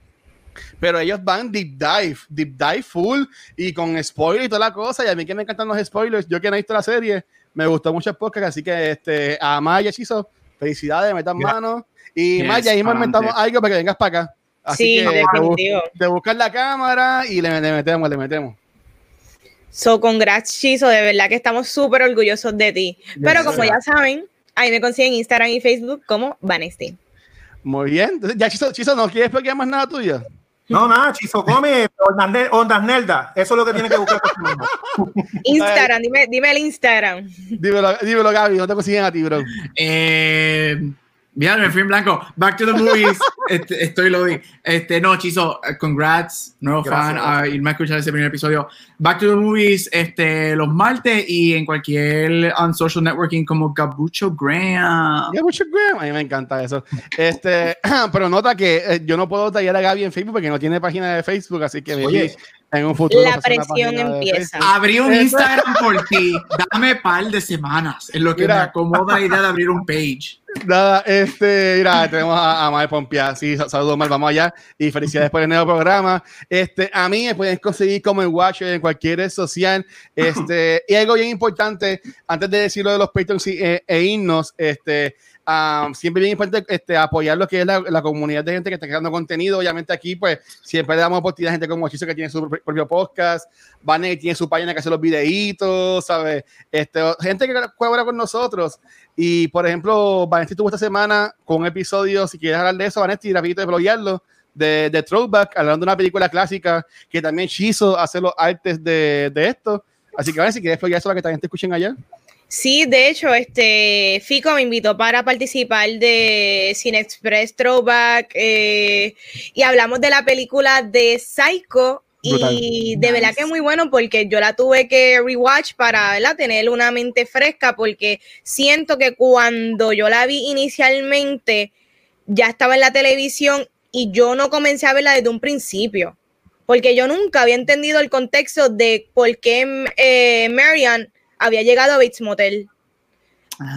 pero ellos van deep dive, deep dive full y con spoilers y toda la cosa. Y a mí que me encantan los spoilers, yo que no he visto la serie, me gustó mucho el podcast. Así que este, a Maya Chizo, felicidades, metan Gra- mano. Y Yes, Maya, ahí inventamos algo para que vengas para acá. Así Sí, que definitivo. te buscas la cámara y le, le metemos, le metemos. So, congrats, Chizo. De verdad que estamos súper orgullosos de ti. Pero como ya saben, ahí me consiguen Instagram y Facebook como Vanesti. Muy bien. Entonces, ya, Chizo, Chizo, ¿no quieres explicar más nada tuyo? No, nada, Chizo come ondas, nerdas. Eso es lo que tiene que buscar. Instagram, dime, dime el Instagram. Dímelo, dímelo, Gaby, no te consiguen a ti, bro. Eh, mira, me fui en blanco. Back to the movies. Este, estoy loading. Este, no, Chizo, eh, congrats, nuevo Gracias, fan, a irme a escuchar ese primer episodio. Back to the movies, este, los martes y en cualquier on social networking como Gabucho Graham. Ya, mucho Graham. A mí me encanta eso. Este, pero nota que eh, yo no puedo tallar a Gaby en Facebook porque no tiene página de Facebook, así que Oye. En un futuro. La presión empieza. Abrí un. Instagram por ti. Dame par de semanas. Es lo que Mira. me acomoda la idea de abrir un page. Nada, este, mira, tenemos a, a Mal Pompia. Sí, sa- saludos, Mal, vamos allá. Y felicidades por el nuevo programa. Este, a mí me pueden conseguir como el Watcher en cualquier red social. Este, y algo bien importante, antes de decir lo de los Patreons y- e, e himnos, este, um, siempre bien importante este, apoyar lo que es la, la comunidad de gente que está creando contenido. Obviamente aquí, pues, siempre le damos oportunidad a gente como Chizo que tiene su pr- propio podcast, Vane que tiene su página que hace los videitos, ¿sabes? Este, gente que colabora con nosotros. Y, por ejemplo, Vanesti tuvo esta semana con un episodio, si quieres hablar de eso, Vanesti, rapidito de bloguearlo, de, de Throwback, hablando de una película clásica que también Chizo hace los artes de, de esto. Así que, Vanesti, si quieres bloguear eso para que también te escuchen allá. Sí, de hecho, este Fico me invitó para participar de Cine Express Throwback eh, y hablamos de la película de Psycho y de verdad que es muy bueno porque yo la tuve que rewatch para ¿verdad? tener una mente fresca porque siento que cuando yo la vi inicialmente ya estaba en la televisión y yo no comencé a verla desde un principio porque yo nunca había entendido el contexto de por qué eh, Marian había llegado a Bates Motel.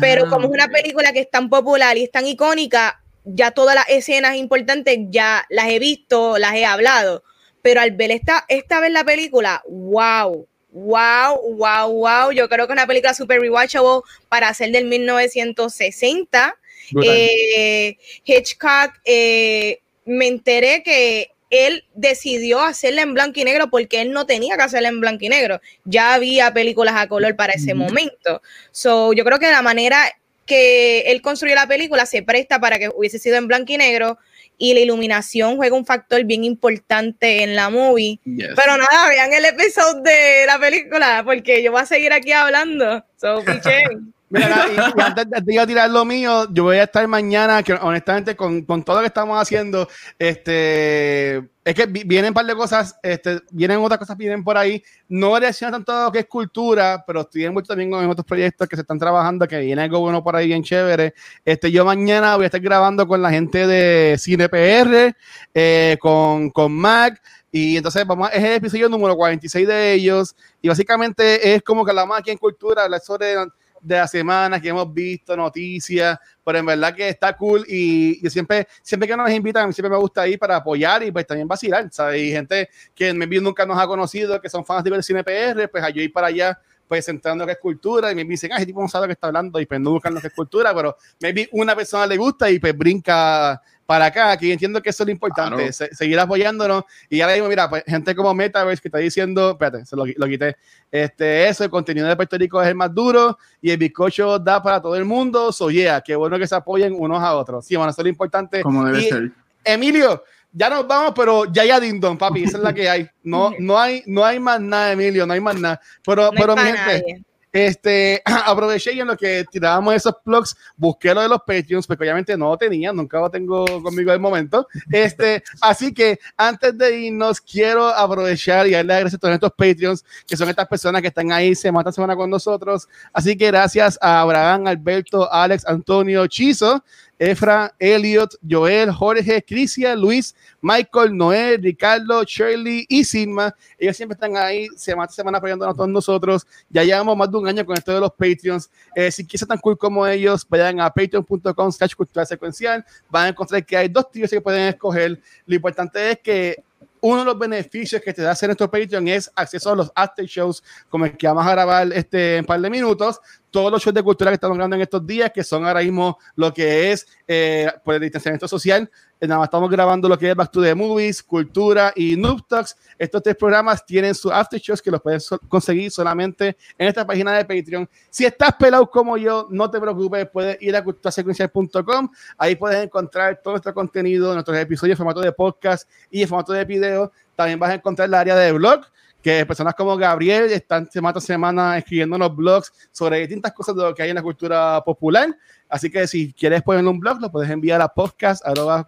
Pero Ah, como es una película que es tan popular y es tan icónica, ya todas las escenas importantes ya las he visto, las he hablado. Pero al ver esta, esta vez la película, wow, wow, wow, wow. Yo creo que es una película super rewatchable para hacer del 1960. Eh, Hitchcock, eh, me enteré que él decidió hacerla en blanco y negro porque él no tenía que hacerla en blanco y negro. Ya había películas a color para ese momento. So, yo creo que la manera que él construyó la película se presta para que hubiese sido en blanco y negro y la iluminación juega un factor bien importante en la movie. Pero nada, vean el episodio de la película porque yo voy a seguir aquí hablando. So, Mira, y, antes de tirar lo mío, yo voy a estar mañana, que honestamente con, con, todo lo que estamos haciendo, este, es que vienen un par de cosas, este, vienen otras cosas, vienen por ahí. No reacciona tanto a lo que es cultura, pero estoy mucho también con otros proyectos que se están trabajando, que viene algo bueno por ahí bien chévere. Este, yo mañana voy a estar grabando con la gente de Cine PR, eh, con, con Mac, y entonces vamos, es el episodio número 46 de ellos, y básicamente es como que la aquí en cultura, hablar sobre de la semana que hemos visto, noticias, pero en verdad que está cool y, siempre, siempre que nos invitan, siempre me gusta ir para apoyar y pues también vacilar, ¿sabes? Y gente que maybe nunca nos ha conocido, que son fans de cine PR, pues yo ir para allá pues entrando que es cultura y me dicen, ah, ese tipo no sabe lo que está hablando y pues no buscan lo que es cultura, pero maybe una persona le gusta y pues brinca para acá, que entiendo que eso es lo importante, seguir apoyándonos. Y ahora mismo, mira, pues, gente como Metaverse que está diciendo, espérate, se lo, lo, quité, este, eso, el contenido de Puerto Rico es el más duro y el bizcocho da para todo el mundo, so yeah, qué bueno que se apoyen unos a otros. Sí, bueno, eso es lo importante. Como debe ser. Emilio, ya nos vamos, pero ya ya Dindon, papi, esa es la que hay. No, no hay, no hay más nada, Emilio, no hay más nada. Pero, pero mi gente, este, aproveché y en lo que tirábamos esos plugs, busqué lo de los Patreons, porque obviamente no lo tenía, nunca lo tengo conmigo de momento. Este, así que antes de irnos, quiero aprovechar y darle gracias a todos estos Patreons, que son estas personas que están ahí semana a semana con nosotros. Así que gracias a Abraham, Alberto, Alex, Antonio, Chizo, Efra, Elliot, Joel, Jorge, Crisia, Luis, Michael, Noel, Ricardo, Shirley y Sigma. Ellos siempre están ahí semana a semana apoyándonos todos nosotros. Ya llevamos más de un año con esto de los Patreons. Eh, si quieren tan cool como ellos, vayan a patreon.com slash cultura secuencial. Van a encontrar que hay dos tíos que pueden escoger. Lo importante es que uno de los beneficios que te da hacer nuestro Patreon es acceso a los after shows, como el que vamos a grabar este en un par de minutos. Todos los shows de cultura que estamos grabando en estos días, que son ahora mismo lo que es eh, por el distanciamiento social, eh, nada más estamos grabando lo que es Back to the Movies, Cultura y Noob Talks. Estos tres programas tienen sus after shows que los puedes conseguir solamente en esta página de Patreon. Si estás pelado como yo, no te preocupes, puedes ir a culturasecuencial.com. Ahí puedes encontrar todo nuestro contenido, nuestros episodios en formato de podcast y en formato de video. También vas a encontrar el área de blog que personas como Gabriel están semana a semana escribiendo los blogs sobre distintas cosas de lo que hay en la cultura popular. Así que si quieres poner un blog, lo puedes enviar a podcast.com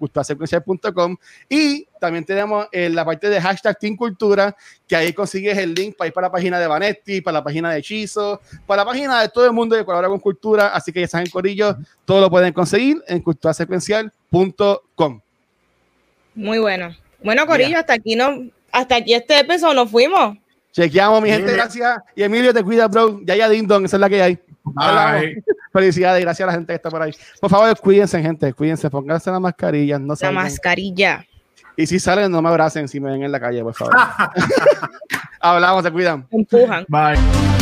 y también tenemos en la parte de hashtag Team Cultura, que ahí consigues el link para ir para la página de Vanetti, para la página de Hechizo, para la página de todo el mundo que colabora con cultura. Así que ya saben, Corillo, todo lo pueden conseguir en culturasecuencial.com. Muy bueno. Bueno, Corillo, hasta aquí no, hasta aquí este episodio nos fuimos. Chequeamos, mi gente, gracias. Y Emilio, te cuida, bro. Ya ya Ding esa es la que hay. Felicidades, gracias a la gente que está por ahí. Por favor, cuídense, gente, cuídense, pónganse la mascarilla. No la mascarilla. Y si salen, no me abracen si me ven en la calle, por favor. Hablamos, se cuidan. Empujan. Bye.